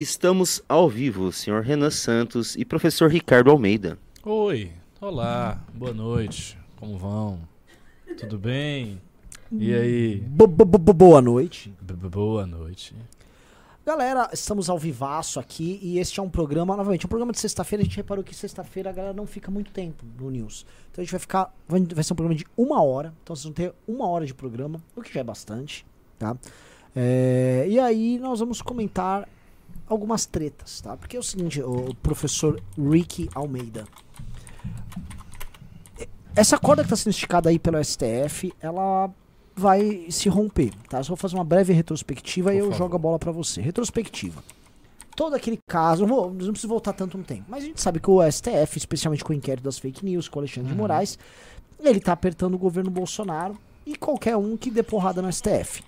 Estamos ao vivo, senhor Renan Santos e professor Ricardo Almeida. Oi, olá, boa noite, como vão? Tudo bem? E aí? Bo- bo- bo- Boa noite. Boa noite. Galera, estamos ao vivaço aqui e este é um programa, novamente, um programa de sexta-feira. A gente reparou que sexta-feira a galera não fica muito tempo no News. Então a gente vai ficar. Vai, vai ser um programa de uma hora. Então vocês vão ter uma hora de programa, o que já é bastante, tá? É, e aí nós vamos comentar algumas tretas, tá? Porque é o seguinte, o professor Ricky Almeida. Essa corda que está sendo esticada aí pelo STF, ela vai se romper, tá? Só vou fazer uma breve retrospectiva e Por eu favor. jogo a bola pra você. Retrospectiva. Todo aquele caso, não, vou, não preciso voltar tanto no tempo, mas a gente sabe que o STF, especialmente com o inquérito das fake news, com o Alexandre de Uhum. Moraes, ele tá apertando o governo Bolsonaro e qualquer um que dê porrada no STF.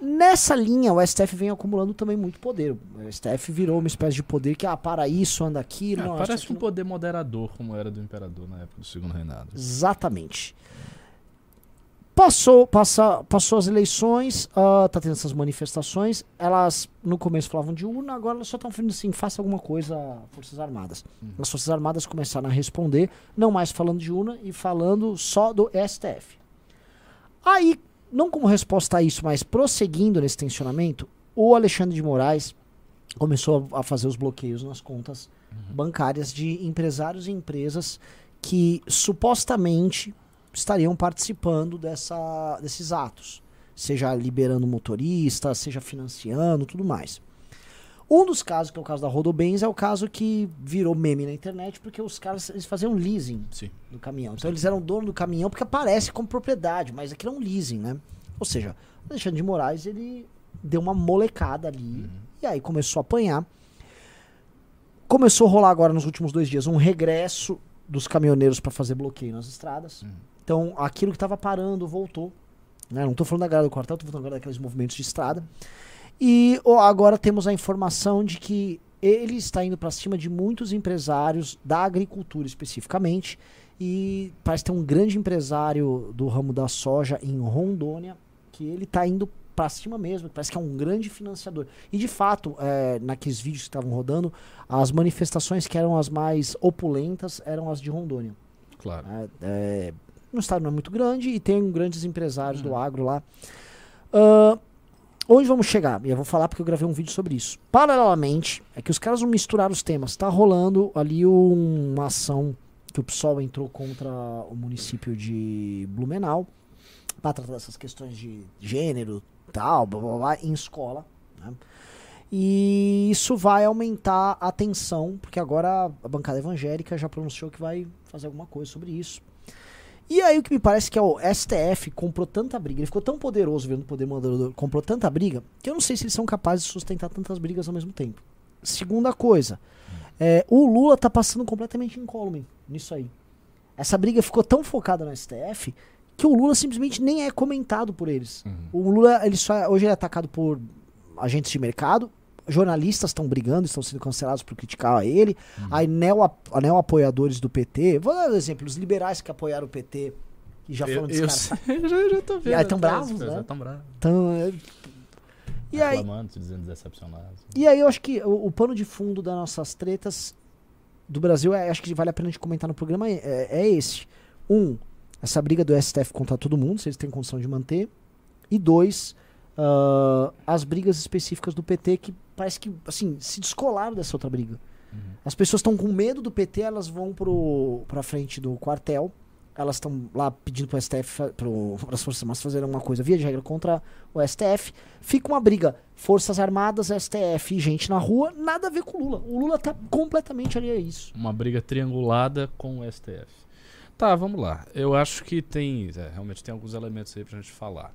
Nessa linha, o STF vem acumulando também muito poder. O STF virou uma espécie de poder que, ah, para isso, anda aquilo. Ah, não, parece aqui um não- poder moderador, como era do imperador na época do segundo reinado. Exatamente. Passou, passa, passou as eleições, ah, tá tendo essas manifestações. Elas no começo falavam de urna, agora elas só estão falando assim: faça alguma coisa, Forças Armadas. As Forças Armadas começaram a responder, não mais falando de urna e falando só do STF. Aí, não como resposta a isso, mas prosseguindo nesse tensionamento, o Alexandre de Moraes começou a a fazer os bloqueios nas contas bancárias de empresários e empresas que supostamente estariam participando dessa, desses atos, seja liberando motorista, seja financiando, tudo mais. Um dos casos, que é o caso da Rodobens, é o caso que virou meme na internet, porque os caras eles faziam leasing Sim. do caminhão. Então eles eram dono do caminhão porque aparece como propriedade, mas aquilo é um leasing, né? Ou seja, o Alexandre de Moraes, ele deu uma molecada ali e aí começou a apanhar. Começou a rolar agora nos últimos dois dias um regresso dos caminhoneiros para fazer bloqueio nas estradas. Então aquilo que estava parando voltou. Né? Não estou falando da galera do quartel, estou falando agora daqueles movimentos de estrada. E ó, agora temos a informação de que ele está indo para cima de muitos empresários da agricultura especificamente. E parece ter um grande empresário do ramo da soja em Rondônia que ele está indo para cima mesmo. Parece que é um grande financiador. E de fato, é, naqueles vídeos que estavam rodando, as manifestações que eram as mais opulentas eram as de Rondônia. Claro. É, é, no estado não é muito grande e tem grandes empresários do agro lá. Ah, onde vamos chegar? E eu vou falar porque eu gravei um vídeo sobre isso. Paralelamente, é que os caras vão misturar os temas. Tá rolando ali um- uma ação que o PSOL entrou contra o município de Blumenau para tratar dessas questões de gênero, tal, blá, blá, blá, em escola. né? E isso vai aumentar a tensão, porque agora a bancada evangélica já pronunciou que vai fazer alguma coisa sobre isso. E aí o que me parece que é o STF comprou tanta briga, ele ficou tão poderoso vendo o poder moderador, comprou tanta briga, que eu não sei se eles são capazes de sustentar tantas brigas ao mesmo tempo. Segunda coisa, é, o Lula tá passando completamente incólume nisso aí. Essa briga ficou tão focada no STF que o Lula simplesmente nem é comentado por eles. O Lula, ele só é- hoje ele é atacado por agentes de mercado, jornalistas estão brigando, estão sendo cancelados por criticar ele, aí neo, a neo apoiadores do PT, vou dar um exemplo, os liberais que apoiaram o PT, que já foram descartados. eu já, já tô vendo. aí tão né? bravos, né? tão bravos. Então, é- e aí, Reclamando, se dizendo decepcionados. e aí eu acho que o, o pano de fundo das nossas tretas do Brasil, é, acho que vale a pena a gente comentar no programa, é, é esse. Um, essa briga do STF contra todo mundo, se eles têm condição de manter. E dois, ah, as brigas específicas do PT que parece que, assim, se descolaram dessa outra briga. As pessoas estão com medo do PT, elas vão pro, pra frente do quartel, elas estão lá pedindo pro STF, para as Forças Armadas fazerem uma coisa via de regra contra o STF. Fica uma briga, Forças Armadas, STF e gente na rua, nada a ver com o Lula. O Lula tá completamente ali a isso. Uma briga triangulada com o STF. Tá, vamos lá. Eu acho que tem. é, realmente tem alguns elementos aí pra gente falar.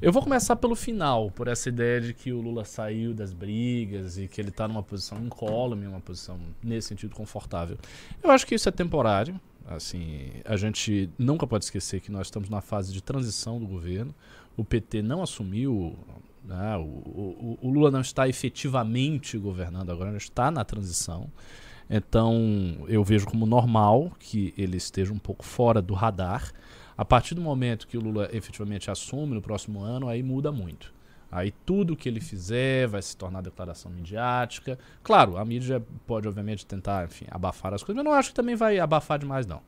Eu vou começar pelo final, por essa ideia de que o Lula saiu das brigas e que ele tá numa posição incólume, uma posição nesse sentido confortável. Eu acho que isso é temporário. Assim, a gente nunca pode esquecer que nós estamos na fase de transição do governo. O PT não assumiu. né, o, o- o Lula não está efetivamente governando agora, ele está na transição. Então, eu vejo como normal que ele esteja um pouco fora do radar. A partir do momento que o Lula efetivamente assume no próximo ano, aí muda muito. Aí tudo que ele fizer vai se tornar declaração midiática. Claro, a mídia pode, obviamente, tentar enfim, abafar as coisas, mas não acho que também vai abafar demais, não.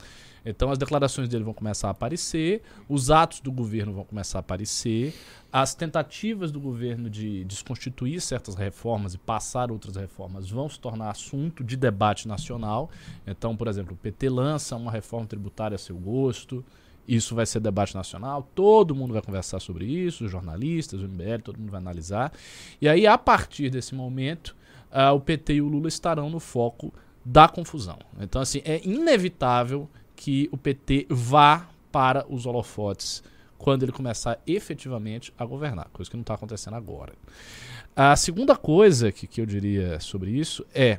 Então as declarações dele vão começar a aparecer, os atos do governo vão começar a aparecer, as tentativas do governo de desconstituir certas reformas e passar outras reformas vão se tornar assunto de debate nacional. Então, por exemplo, o PT lança uma reforma tributária a seu gosto. Isso vai ser debate nacional, todo mundo vai conversar sobre isso, os jornalistas, o MBL, todo mundo vai analisar. E aí, a partir desse momento, uh, o PT e o Lula estarão no foco da confusão. Então, assim, é inevitável que o PT vá para os holofotes quando ele começar efetivamente a governar, coisa que não está acontecendo agora. A segunda coisa que, que eu diria sobre isso é: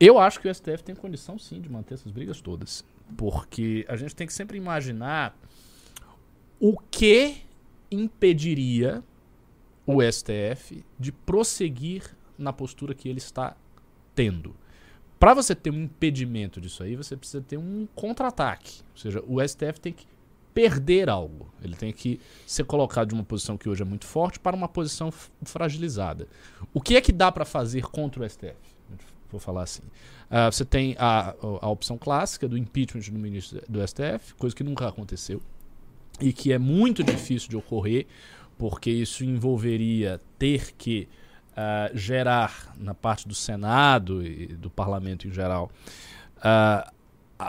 eu acho que o STF tem condição sim de manter essas brigas todas. Porque a gente tem que sempre imaginar o que impediria o STF de prosseguir na postura que ele está tendo. Para você ter um impedimento disso aí, você precisa ter um contra-ataque. Ou seja, o STF tem que perder algo. Ele tem que ser colocado de uma posição que hoje é muito forte para uma posição fragilizada. O que é que dá para fazer contra o STF? Vou falar assim. Uh, você tem a, a opção clássica do impeachment do ministro do STF, coisa que nunca aconteceu e que é muito difícil de ocorrer, porque isso envolveria ter que uh, gerar na parte do Senado e do parlamento em geral uh,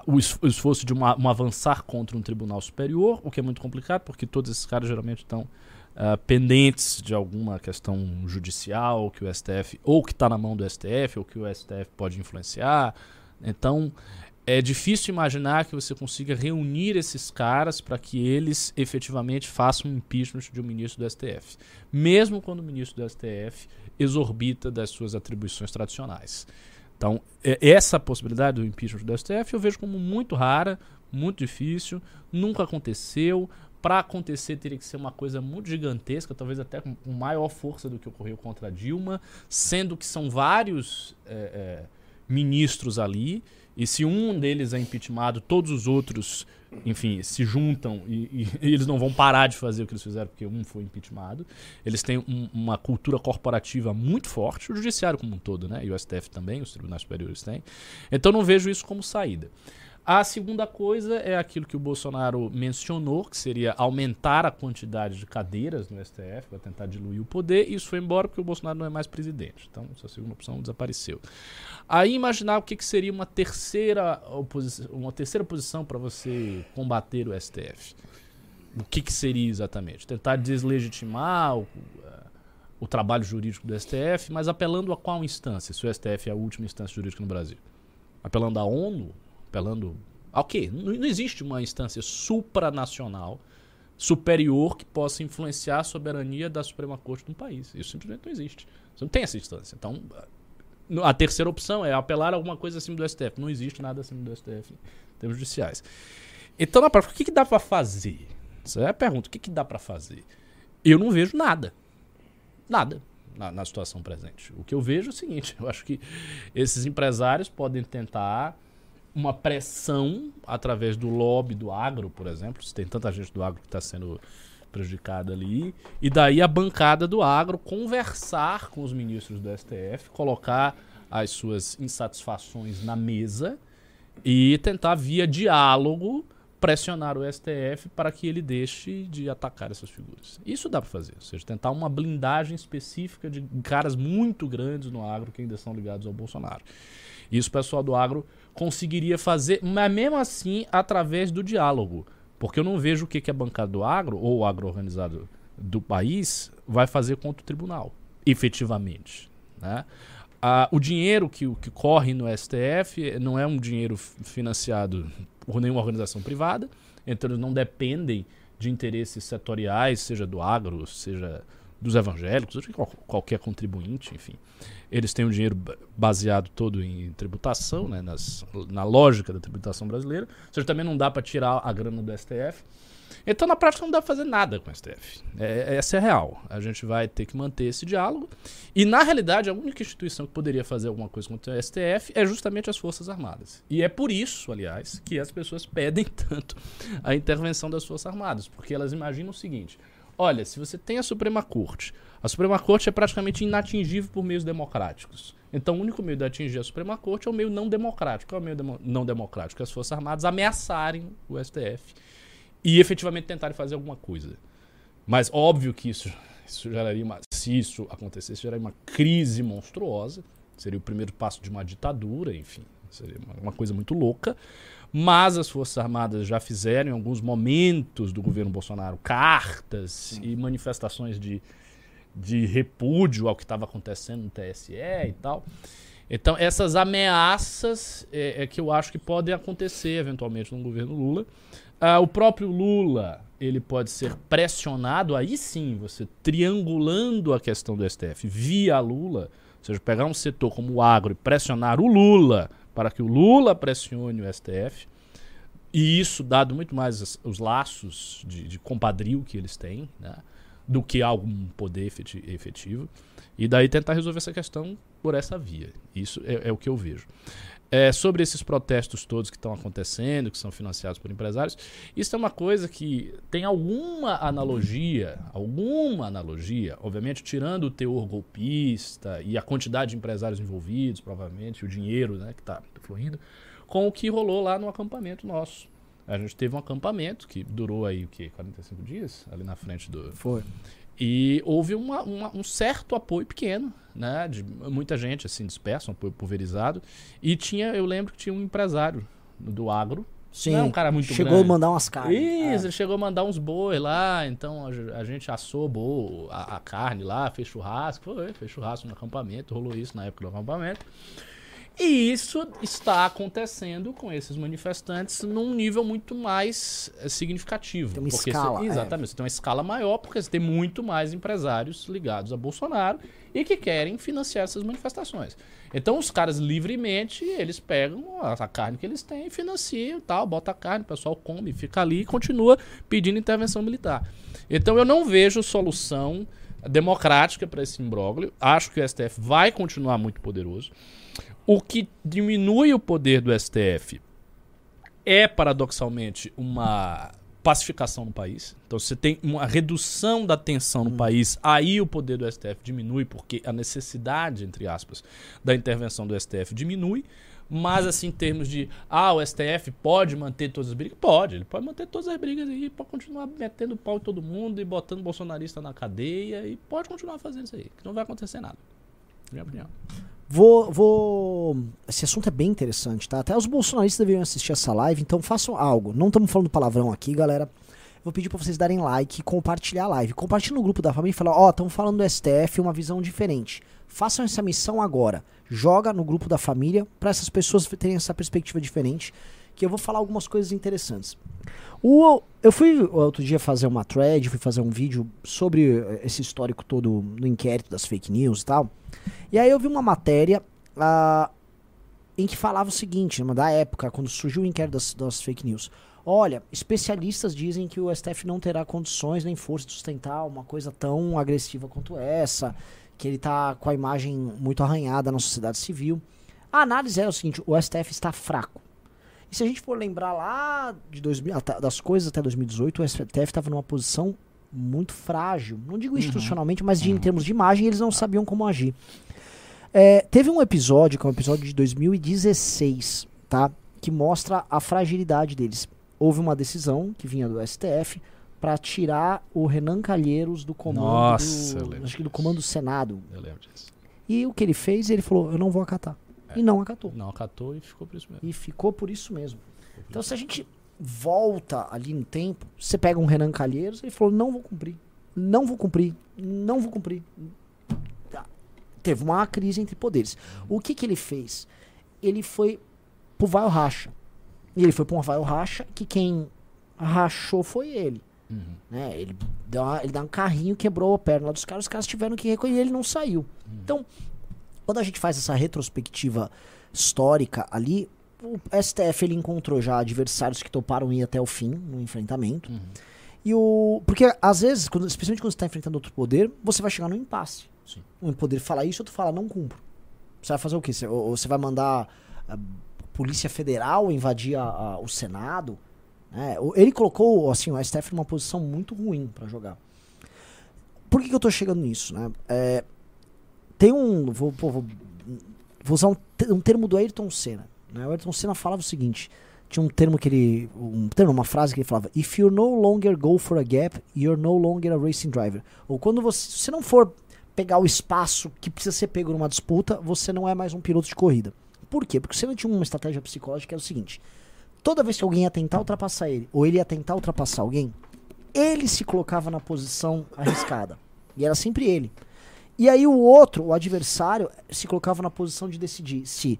o, esforço de uma, um avançar contra um tribunal superior, o que é muito complicado, porque todos esses caras geralmente estão uh, pendentes de alguma questão judicial que o STF, ou que está na mão do STF, ou que o STF pode influenciar. Então, é difícil imaginar que você consiga reunir esses caras para que eles efetivamente façam um impeachment de um ministro do STF, mesmo quando o ministro do STF exorbita das suas atribuições tradicionais. Então, essa possibilidade do impeachment do STF eu vejo como muito rara, muito difícil, nunca aconteceu para acontecer teria que ser uma coisa muito gigantesca, talvez até com maior força do que ocorreu contra Dilma, sendo que são vários é, é, ministros ali, e se um deles é impeachmentado, todos os outros, enfim, se juntam e, e, e, eles não vão parar de fazer o que eles fizeram porque um foi impeachmentado. Eles têm um, uma cultura corporativa muito forte, o judiciário como um todo, né? E o STF também, os tribunais superiores têm. Então não vejo isso como saída. A segunda coisa é aquilo que o Bolsonaro mencionou, que seria aumentar a quantidade de cadeiras no STF para tentar diluir o poder. Isso foi embora porque o Bolsonaro não é mais presidente. Então, essa segunda opção desapareceu. Aí imaginar o que, que seria uma terceira, uma terceira posição para você combater o STF. O que, que seria exatamente? Tentar deslegitimar o, eh, o trabalho jurídico do STF, mas apelando a qual instância? Se o STF é a última instância jurídica no Brasil? Apelando à ONU? Apelando ao quê? Não, existe uma instância supranacional superior que possa influenciar a soberania da Suprema Corte de um país. Isso simplesmente não existe. Você não tem essa instância. Então, a terceira opção é apelar a alguma coisa acima do STF. Não existe nada acima do STF em termos judiciais. Então, na prática, o que, que dá para fazer? Essa é a pergunta. O que, que dá para fazer? Eu não vejo nada. Nada. Na, na situação presente. O que eu vejo é o seguinte: eu acho que esses empresários podem tentar uma pressão através do lobby do agro, por exemplo, se tem tanta gente do agro que está sendo prejudicada ali, e daí a bancada do agro conversar com os ministros do STF, colocar as suas insatisfações na mesa e tentar via diálogo pressionar o STF para que ele deixe de atacar essas figuras. Isso dá para fazer, ou seja, tentar uma blindagem específica de caras muito grandes no agro que ainda são ligados ao Bolsonaro. Isso o pessoal do agro conseguiria fazer, mas mesmo assim através do diálogo. Porque eu não vejo o que, que a bancada do agro, ou o agro organizado do país, vai fazer contra o tribunal, efetivamente. Né? Ah, o dinheiro que, que corre no STF não é um dinheiro financiado por nenhuma organização privada, então eles não dependem de interesses setoriais, seja do agro, seja dos evangélicos, de qualquer contribuinte, enfim. Eles têm o dinheiro baseado todo em tributação, né, nas, na lógica da tributação brasileira. Ou seja, também não dá para tirar a grana do STF. Então, na prática, não dá para fazer nada com o STF. É, essa é a real. A gente vai ter que manter esse diálogo. E, na realidade, a única instituição que poderia fazer alguma coisa contra o STF é justamente as Forças Armadas. E é por isso, aliás, que as pessoas pedem tanto a intervenção das Forças Armadas. Porque elas imaginam o seguinte: olha, se você tem a Suprema Corte, a Suprema Corte é praticamente inatingível por meios democráticos. Então, o único meio de atingir a Suprema Corte é o meio não democrático. Qual é o meio demo não democrático? As Forças Armadas ameaçarem o STF e efetivamente tentarem fazer alguma coisa. Mas óbvio que isso, isso geraria uma. Se isso acontecesse, geraria uma crise monstruosa. Seria o primeiro passo de uma ditadura, enfim. Seria uma, uma coisa muito louca. Mas as Forças Armadas já fizeram, em alguns momentos do governo Bolsonaro, cartas Sim. e manifestações de, de repúdio ao que estava acontecendo no TSE e tal. Então, essas ameaças é, é, que eu acho que podem acontecer eventualmente no governo Lula. Ah, o próprio Lula ele pode ser pressionado, aí sim, você triangulando a questão do STF via Lula, ou seja, pegar um setor como o agro e pressionar o Lula para que o Lula pressione o STF. E isso, dado muito mais os laços de, de compadrio que eles têm, né, do que algum poder efetivo. E daí tentar resolver essa questão por essa via. Isso é, é o que eu vejo. É, sobre esses protestos todos que estão acontecendo, que são financiados por empresários, isso é uma coisa que tem alguma analogia, alguma analogia, obviamente tirando o teor golpista e a quantidade de empresários envolvidos, provavelmente, o dinheiro né, que está fluindo, com o que rolou lá no acampamento nosso. A gente teve um acampamento que durou aí o quê? 45 dias? Ali na frente do. Foi. E houve uma, uma, um certo apoio pequeno, né? De muita gente, assim, dispersa, um apoio pulverizado. E tinha, eu lembro que tinha um empresário do agro. Sim. Não é um cara muito Chegou grande. a mandar umas carnes. Isso, é. ele chegou a mandar uns boi lá. Então a, a gente assou boi, a, a, carne lá, fez churrasco. Foi, fez churrasco no acampamento, rolou isso na época do acampamento. E isso está acontecendo com esses manifestantes num nível muito mais eh, significativo. Tem uma escala. Você, exatamente, é. você tem uma escala maior porque você tem muito mais empresários ligados a Bolsonaro e que querem financiar essas manifestações. Então os caras livremente, eles pegam a carne que eles têm, financiam tal, bota a carne, o pessoal come, fica ali e continua pedindo intervenção militar. Então eu não vejo solução democrática para esse imbróglio. Acho que o STF vai continuar muito poderoso. O que diminui o poder do STF é, paradoxalmente, uma pacificação no país. Então, você tem uma redução da tensão no hum. país, aí o poder do STF diminui, porque a necessidade, entre aspas, da intervenção do STF diminui. Mas, assim, em termos de, ah, o STF pode manter todas as brigas? Pode, ele pode manter todas as brigas e pode continuar metendo pau em todo mundo e botando bolsonarista na cadeia e pode continuar fazendo isso aí, que não vai acontecer nada. Minha opinião. Vou, vou. Esse assunto é bem interessante, tá? Até os bolsonaristas deveriam assistir essa live, então façam algo. Não estamos falando palavrão aqui, galera. Vou pedir para vocês darem like e compartilhar a live. Compartilhe no grupo da família e fala: Ó, oh, estamos falando do STF, uma visão diferente. Façam essa missão agora. Joga no grupo da família para essas pessoas terem essa perspectiva diferente. Que eu vou falar algumas coisas interessantes. O, eu fui outro dia fazer uma thread, fui fazer um vídeo sobre esse histórico todo no inquérito das fake news e tal. E aí eu vi uma matéria uh, em que falava o seguinte, numa da época, quando surgiu o inquérito das, das fake news. Olha, especialistas dizem que o STF não terá condições nem força de sustentar uma coisa tão agressiva quanto essa, que ele está com a imagem muito arranhada na sociedade civil. A análise é o seguinte: o STF está fraco. E se a gente for lembrar lá de 2000, das coisas até 2018, o STF estava numa posição muito frágil. Não digo uhum. institucionalmente, uhum. mas de, em termos de imagem, eles não sabiam como agir. É, teve um episódio, que é um episódio de 2016, tá? Que mostra a fragilidade deles. Houve uma decisão que vinha do STF para tirar o Renan Calheiros do comando Nossa, do, acho que do comando do Senado. Eu lembro disso. E o que ele fez, ele falou, eu não vou acatar. É. E não acatou. Não acatou e ficou por isso mesmo. E ficou por isso mesmo. Por então, isso. se a gente volta ali no tempo, você pega um Renan Calheiros, ele falou: não vou cumprir, não vou cumprir, não vou cumprir. Tá. Teve uma crise entre poderes. O que, que ele fez? Ele foi pro Vai Racha. E ele foi pro um Vai Racha que quem rachou foi ele. Uhum. Né? Ele, deu uma, ele deu um carrinho, quebrou a perna dos caras, os caras tiveram que recolher ele não saiu. Uhum. Então, quando a gente faz essa retrospectiva histórica ali, o STF ele encontrou já adversários que toparam ir até o fim no enfrentamento. Uhum. E o. Porque às vezes, quando, especialmente quando você está enfrentando outro poder, você vai chegar no impasse. Sim. Um poder fala isso, outro fala, não cumpro. Você vai fazer o quê? Você, ou, você vai mandar a Polícia Federal invadir a, a, o Senado? Né? Ele colocou assim, o STF numa posição muito ruim para jogar. por que, que eu tô chegando nisso, né? É, tem um. Vou, vou, vou usar um, um termo do Ayrton Senna. Né? O Ayrton Senna falava o seguinte: tinha um termo que ele. Um termo, uma frase que ele falava: If you no longer go for a gap, you're no longer a racing driver. Ou quando você, não for pegar o espaço que precisa ser pego numa disputa, você não é mais um piloto de corrida. Por quê? Porque o Senna tinha uma estratégia psicológica que era o seguinte: toda vez que alguém ia tentar ultrapassar ele, ou ele ia tentar ultrapassar alguém, ele se colocava na posição arriscada. E era sempre ele. E aí o outro, o adversário, se colocava na posição de decidir se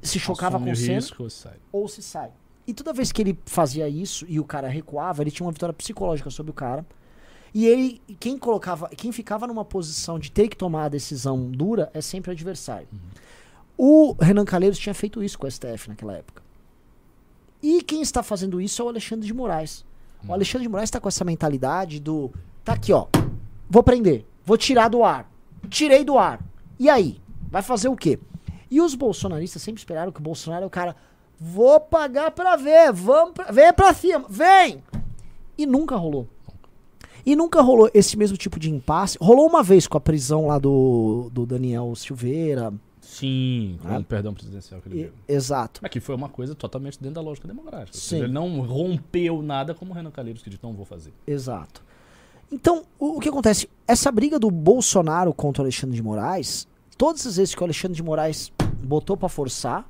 se chocava Assume com o Senna risco sai. ou se sai. E toda vez que ele fazia isso e o cara recuava, ele tinha uma vitória psicológica sobre o cara. E ele, quem colocava, quem ficava numa posição de ter que tomar a decisão dura é sempre o adversário. O Renan Calheiros tinha feito isso com o STF naquela época. E quem está fazendo isso é o Alexandre de Moraes. O Alexandre de Moraes está com essa mentalidade do tá aqui, ó. Vou prender, vou tirar do ar. Tirei do ar. E aí? Vai fazer o quê? E os bolsonaristas sempre esperaram que o Bolsonaro é o cara. Vou pagar pra ver, vamos pra, vem pra cima, vem! E nunca rolou. E nunca rolou esse mesmo tipo de impasse. Rolou uma vez com a prisão lá do, do Daniel Silveira. Sim, com Ah. o perdão presidencial que ele E- deu. exato. Mas que foi uma coisa totalmente dentro da lógica democrática. Seja, Sim. Ele não rompeu nada como o Renan Calheiros que disse, não vou fazer. Exato. Então, o, o que acontece? Essa briga do Bolsonaro contra o Alexandre de Moraes, todas as vezes que o Alexandre de Moraes botou pra forçar,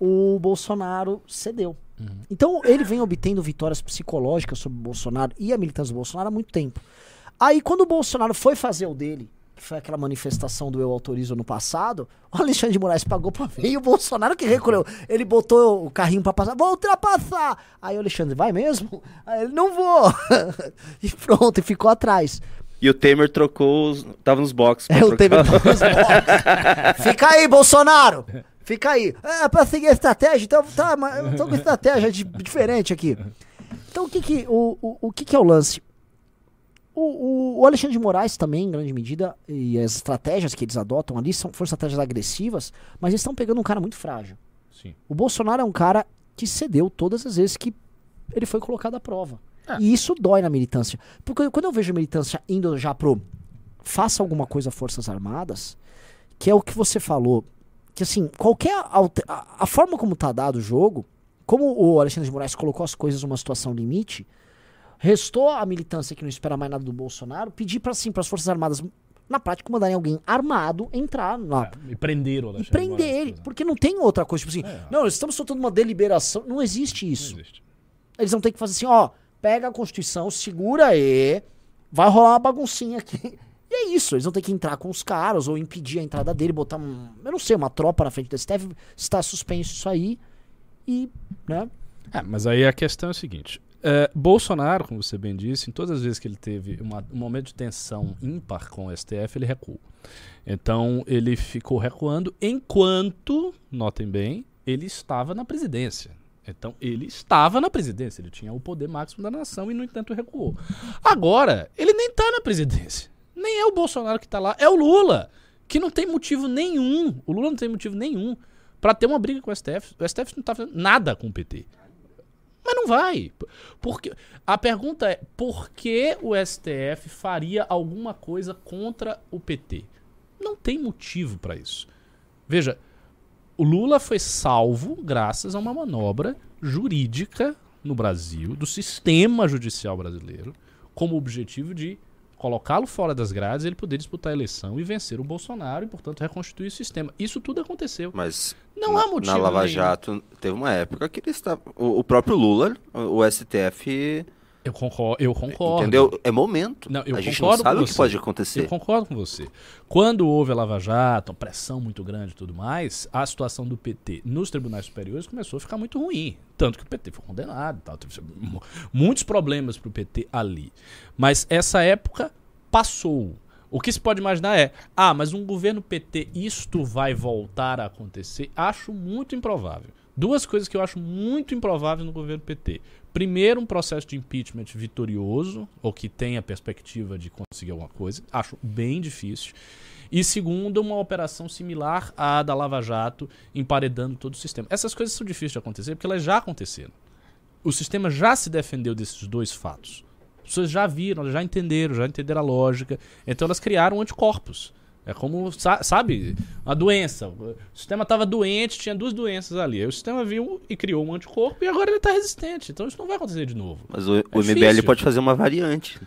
o Bolsonaro cedeu. Então, ele vem obtendo vitórias psicológicas sobre o Bolsonaro e a militância do Bolsonaro há muito tempo. Aí, quando o Bolsonaro foi fazer o dele, foi aquela manifestação do Eu Autorizo no passado, o Alexandre de Moraes pagou pra ver e o Bolsonaro que recolheu. Ele botou o carrinho pra passar, vou ultrapassar! Aí o Alexandre, vai mesmo? Aí ele, não vou! e pronto, e ficou atrás. E o Temer trocou, os... tava nos boxes. É, o trocar. Temer Torres Lopes. Fica aí, Bolsonaro! Fica aí. É, pra seguir a estratégia, então tá, mas eu tô com estratégia di- diferente aqui. Então o que que, o, o, o que que é o lance? O, o, Alexandre de Moraes também, em grande medida, e as estratégias que eles adotam ali são, foram estratégias agressivas, mas eles estão pegando um cara muito frágil. Sim. O Bolsonaro é um cara que cedeu todas as vezes que ele foi colocado à prova. É. E isso dói na militância. Porque quando eu vejo a militância indo já pro faça alguma coisa Forças Armadas, que é o que você falou, que assim, qualquer alter- a, a forma como tá dado o jogo, como o Alexandre de Moraes colocou as coisas numa situação limite, restou a militância que não espera mais nada do Bolsonaro pedir para assim, para as Forças Armadas na prática mandarem alguém armado entrar lá É, e prenderam o e Alexandre prender Moraes, por ele, porque não tem outra coisa, tipo assim, É. não, nós estamos soltando uma deliberação, não existe isso. Não existe. Eles vão ter que fazer assim, ó, pega a Constituição, segura aí, vai rolar uma baguncinha aqui. E é isso, eles vão ter que entrar com os caras ou impedir a entrada dele, botar um, eu não sei, uma tropa na frente do STF, está suspenso isso aí e, né? É, mas aí a questão é o seguinte: é, Bolsonaro, como você bem disse, em todas as vezes que ele teve uma- um momento de tensão ímpar com o STF, ele recuou. Então ele ficou recuando enquanto, notem bem, ele estava na presidência. Então ele estava na presidência, ele tinha o poder máximo da nação e, no entanto, recuou. Agora, ele nem está na presidência. Nem é o Bolsonaro que está lá, é o Lula, que não tem motivo nenhum. O Lula não tem motivo nenhum para ter uma briga com o STF. O STF não está fazendo nada com o PT. Mas não vai. Porque a pergunta é: por que o STF faria alguma coisa contra o PT? Não tem motivo para isso. Veja, o Lula foi salvo graças a uma manobra jurídica no Brasil, do sistema judicial brasileiro, como objetivo de colocá-lo fora das grades ele poder disputar a eleição e vencer o Bolsonaro e, portanto, reconstituir o sistema. Isso tudo aconteceu. Mas Não na, há motivo na Lava nenhum. Jato teve uma época que ele estava. O, o próprio Lula, o, o STF, Eu concordo. Eu concordo. entendeu? É momento. Não, eu a gente não sabe o que pode Eu acontecer. concordo com você. Quando houve a Lava Jato, pressão muito grande e tudo mais, a situação do PT nos tribunais superiores começou a ficar muito ruim. Tanto que o PT foi condenado tal. Teve mu- muitos problemas para o PT ali. Mas essa época passou. O que se pode imaginar é, ah, mas um governo PT, isto vai voltar a acontecer? Acho muito improvável. Duas coisas que eu acho muito improváveis no governo PT. Primeiro, um processo de impeachment vitorioso, ou que tenha perspectiva de conseguir alguma coisa. Acho bem difícil. E segundo, uma operação similar à da Lava Jato, emparedando todo o sistema. Essas coisas são difíceis de acontecer porque elas já aconteceram. O sistema já se defendeu desses dois fatos. As pessoas já viram, já entenderam, já entenderam a lógica. Então elas criaram anticorpos. É como, sa- sabe, uma doença. O sistema estava doente, tinha duas doenças ali. Aí o sistema viu e criou um anticorpo e agora ele está resistente. Então isso não vai acontecer de novo. Mas o, o É MBL difícil. pode fazer uma variante.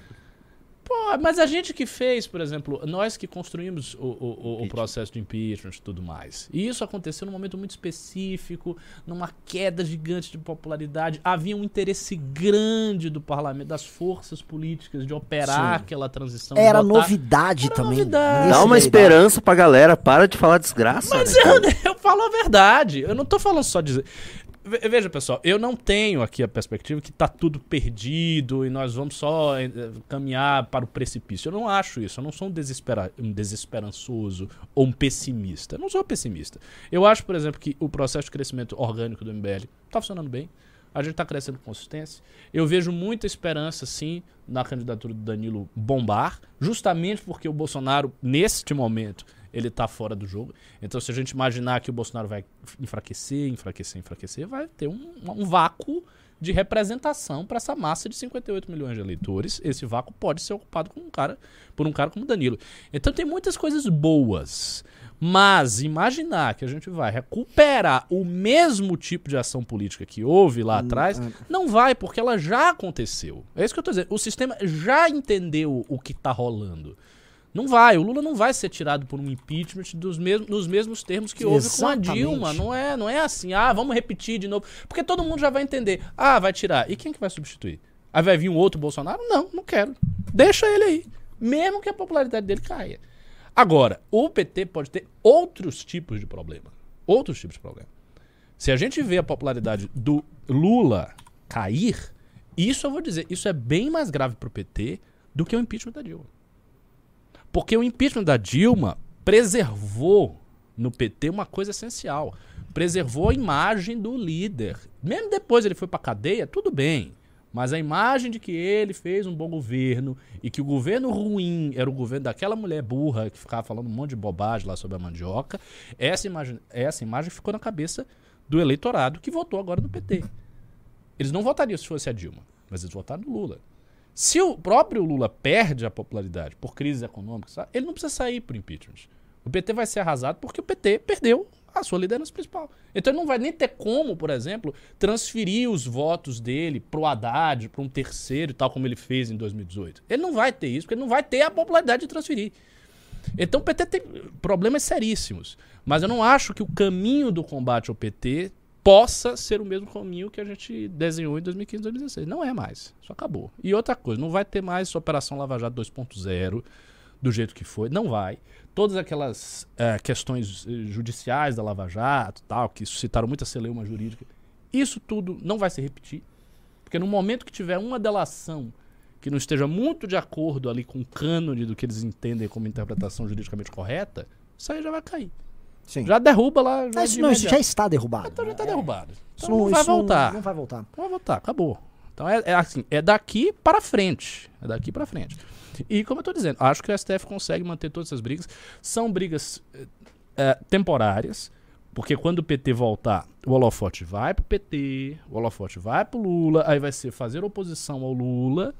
Pô, mas a gente que fez, por exemplo, nós que construímos o, o- o- processo de impeachment e tudo mais. E isso aconteceu num momento muito específico, numa queda gigante de popularidade. Havia um interesse grande do parlamento, das forças políticas, de operar Sim. aquela transição. Era votar. novidade Era também. novidade. Dá uma ligava. esperança pra galera, para de falar desgraça. Mas né, eu, eu falo a verdade. Eu não tô falando só de. Ve- Veja, pessoal, eu não tenho aqui a perspectiva que tá tudo perdido e nós vamos só eh, caminhar para o precipício. Eu não acho isso. Eu não sou um, desespera um desesperançoso ou um pessimista. Eu não sou pessimista. Eu acho, por exemplo, que o processo de crescimento orgânico do MBL tá funcionando bem. A gente está crescendo com consistência. Eu vejo muita esperança, sim, na candidatura do Danilo bombar, justamente porque o Bolsonaro, neste momento, ele está fora do jogo. Então, se a gente imaginar que o Bolsonaro vai enfraquecer, enfraquecer, enfraquecer, vai ter um, um vácuo de representação para essa massa de 58 milhões de eleitores. Esse vácuo pode ser ocupado com um cara, por um cara como Danilo. Então, tem muitas coisas boas. Mas imaginar que a gente vai recuperar o mesmo tipo de ação política que houve lá atrás, não vai, porque ela já aconteceu. É isso que eu tô dizendo. O sistema já entendeu o que tá rolando. Não vai, o Lula não vai ser tirado por um impeachment dos mesmos, nos mesmos termos que houve com a Exatamente. Dilma. Não é, não é assim, ah, vamos repetir de novo. Porque todo mundo já vai entender. Ah, vai tirar. E quem que vai substituir? Aí vai vir um outro Bolsonaro? Não, não quero. Deixa ele aí. Mesmo que a popularidade dele caia. Agora, o PT pode ter outros tipos de problema. Outros tipos de problema. Se a gente vê a popularidade do Lula cair, isso eu vou dizer, isso é bem mais grave para o PT do que o impeachment da Dilma. Porque o impeachment da Dilma preservou no PT uma coisa essencial. Preservou a imagem do líder. Mesmo depois ele foi para cadeia, tudo bem. Mas a imagem de que ele fez um bom governo e que o governo ruim era o governo daquela mulher burra que ficava falando um monte de bobagem lá sobre a mandioca, essa imagem, essa imagem ficou na cabeça do eleitorado que votou agora no PT. Eles não votariam se fosse a Dilma, mas eles votaram no Lula. Se o próprio Lula perde a popularidade por crises econômicas, ele não precisa sair por impeachment. O PT vai ser arrasado porque o PT perdeu a sua liderança principal. Então ele não vai nem ter como, por exemplo, transferir os votos dele pro Haddad, para um terceiro tal, como ele fez em 2018. Ele não vai ter isso, porque ele não vai ter a popularidade de transferir. Então o PT tem problemas seríssimos. Mas eu não acho que o caminho do combate ao PT possa ser o mesmo caminho que a gente desenhou em 2015, 2016. Não é mais. Isso acabou. E outra coisa, não vai ter mais Operação Lava Jato 2.0 do jeito que foi. Não vai. Todas aquelas eh, questões eh, judiciais da Lava Jato, tal, que suscitaram muita celeuma jurídica, isso tudo não vai se repetir. Porque no momento que tiver uma delação que não esteja muito de acordo ali com o cânone do que eles entendem como interpretação juridicamente correta, isso aí já vai cair. Sim. Já derruba lá. Já Ah, isso não, isso já está derrubado. Então já está derrubado. Isso Então não, vai isso voltar. Não vai voltar. Não vai voltar, acabou. Então é, é assim, é daqui para frente. É daqui para frente. E como eu tô dizendo, acho que o STF consegue manter todas essas brigas. São brigas eh, temporárias, porque quando o PT voltar, o holofote vai pro PT, o holofote vai pro Lula, aí vai ser fazer oposição ao Lula.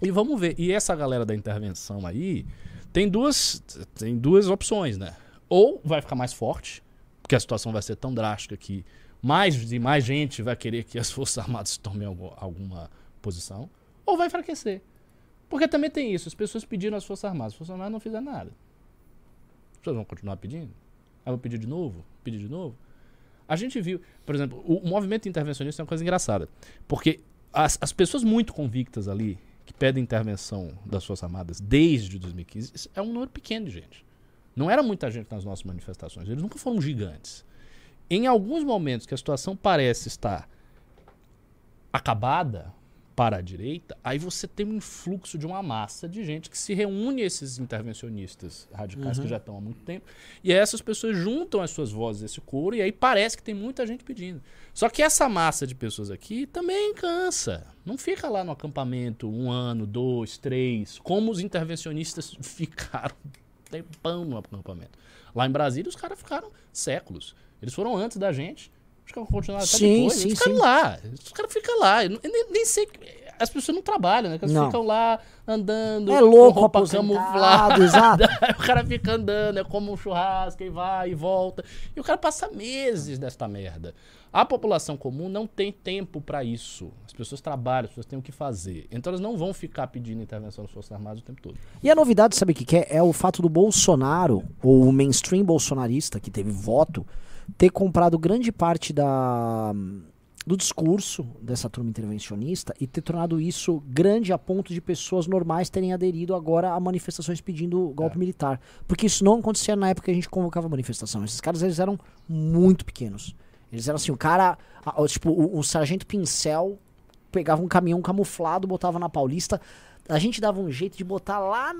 E vamos ver. E essa galera da intervenção aí tem duas, tem duas opções, né? Ou vai ficar mais forte, porque a situação vai ser tão drástica que mais e mais gente vai querer que as Forças Armadas tomem algu- alguma posição, ou vai enfraquecer. Porque também tem isso, as pessoas pediram às Forças Armadas, as Forças Armadas não fizeram nada. As pessoas vão continuar pedindo? Aí vão pedir de novo? Pedir de novo? A gente viu, por exemplo, o, movimento intervencionista é uma coisa engraçada. Porque as, as pessoas muito convictas ali, que pedem intervenção das Forças Armadas desde 2015, isso é um número pequeno de gente. Não era muita gente nas nossas manifestações, eles nunca foram gigantes. Em alguns momentos que a situação parece estar acabada para a direita, aí você tem um influxo de uma massa de gente que se reúne a esses intervencionistas radicais que já estão há muito tempo, e aí essas pessoas juntam as suas vozes esse coro, e aí parece que tem muita gente pedindo. Só que essa massa de pessoas aqui também cansa. Não fica lá no acampamento um ano, dois, três, como os intervencionistas ficaram tempão no acampamento. Lá em Brasília, os caras ficaram séculos. Eles foram antes da gente. Acho que vão continuar até Sim, depois. sim, Eles ficaram sim. lá. Os caras ficam lá. Eu nem, nem sei. As pessoas não trabalham, né? Elas Não. ficam lá andando. É louco, com roupa camuflada. exato. O cara fica andando, é como um churrasco, e vai e volta. E o cara passa meses desta merda. A população comum não tem tempo pra isso. As pessoas trabalham, as pessoas têm o que fazer. Então elas não vão ficar pedindo intervenção das Forças Armadas o tempo todo. E a novidade, sabe o que, que é? É o fato do Bolsonaro, ou o mainstream bolsonarista, que teve voto, ter comprado grande parte da, do discurso dessa turma intervencionista e ter tornado isso grande a ponto de pessoas normais terem aderido agora a manifestações pedindo golpe militar. Porque isso não acontecia na época que a gente convocava manifestação. Esses caras eles eram muito pequenos. Eles eram assim, o cara, a- tipo, o, o sargento pincel pegava um caminhão camuflado, botava na Paulista. A gente dava um jeito de botar lá,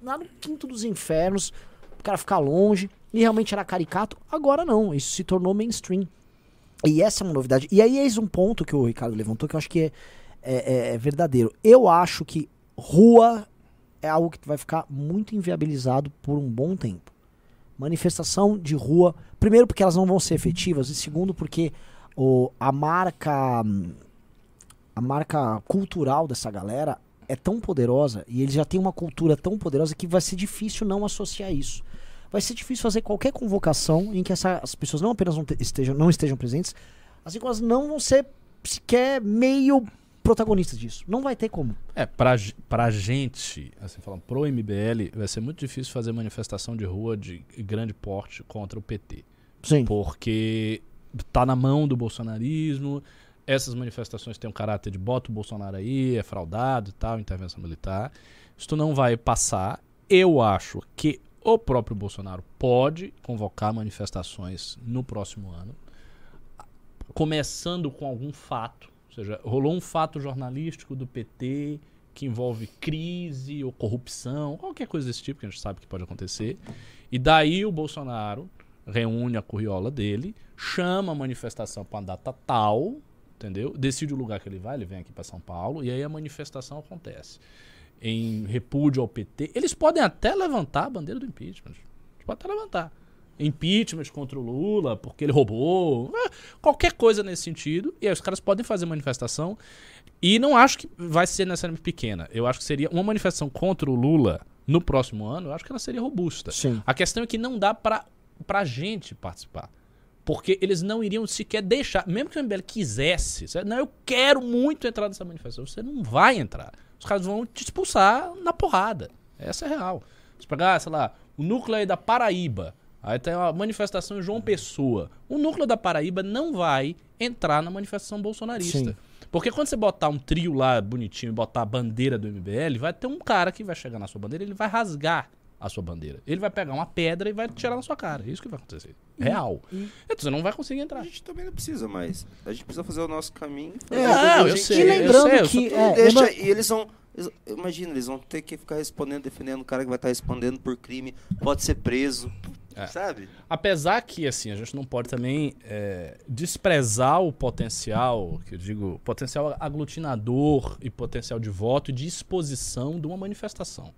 lá no quinto dos infernos, o cara ficar longe. E realmente era caricato. Agora não, isso se tornou mainstream. E essa é uma novidade. E aí eis um ponto que o Ricardo levantou que eu acho que é, é- é- é verdadeiro. Eu acho que rua é algo que vai ficar muito inviabilizado por um bom tempo. Manifestação de rua, primeiro porque elas não vão ser efetivas, e segundo porque o, a marca a marca cultural dessa galera é tão poderosa e eles já têm uma cultura tão poderosa que vai ser difícil não associar isso. Vai ser difícil fazer qualquer convocação em que essa- as pessoas não apenas não, te- estejam, não estejam presentes, assim como elas não vão ser sequer meio protagonistas disso. Não vai ter como. É, pra, pra gente, assim falando, pro MBL, vai ser muito difícil fazer manifestação de rua de grande porte contra o PT. Sim. Porque tá na mão do bolsonarismo, essas manifestações têm um caráter de bota o Bolsonaro aí, é fraudado e tal, intervenção militar. Isso não vai passar. Eu acho que o próprio Bolsonaro pode convocar manifestações no próximo ano, começando com algum fato. Ou seja, rolou um fato jornalístico do PT que envolve crise ou corrupção, qualquer coisa desse tipo que a gente sabe que pode acontecer. E daí o Bolsonaro reúne a curriola dele, chama a manifestação para uma data tal, entendeu? Decide o lugar que ele vai, ele vem aqui para São Paulo, e aí a manifestação acontece. Em repúdio ao PT, eles podem até levantar a bandeira do impeachment. Eles podem até levantar. Impeachment contra o Lula, porque ele roubou, eh, qualquer coisa nesse sentido. E aí os caras podem fazer manifestação. E não acho que vai ser necessariamente pequena. Eu acho que seria uma manifestação contra o Lula no próximo ano, eu acho que ela seria robusta. Sim. A questão é que não dá pra, pra gente participar. Porque eles não iriam sequer deixar, mesmo que o MBL quisesse, não, eu quero muito entrar nessa manifestação, você não vai entrar. Os caras vão te expulsar na porrada. Essa é real. Se pegar, sei lá, o núcleo aí da Paraíba, aí tem uma manifestação em João Pessoa. O núcleo da Paraíba não vai entrar na manifestação bolsonarista. Sim. Porque quando você botar um trio lá bonitinho e botar a bandeira do MBL, vai ter um cara que vai chegar na sua bandeira, ele vai rasgar a sua bandeira. Ele vai pegar uma pedra e vai tirar na sua cara. É isso que vai acontecer. Real. Então você não vai conseguir entrar. A gente também não precisa mais. A gente precisa fazer o nosso caminho. e É, não, eu gente- sei, E lembrando eu sei, eu que. É, deixa, lembra- e eles vão. Imagina, eles vão ter que ficar respondendo, defendendo o cara que vai estar respondendo por crime, pode ser preso. É. Sabe? Apesar que, assim, a gente não pode também é, desprezar o potencial, que eu digo, potencial aglutinador e potencial de voto e de exposição de uma manifestação.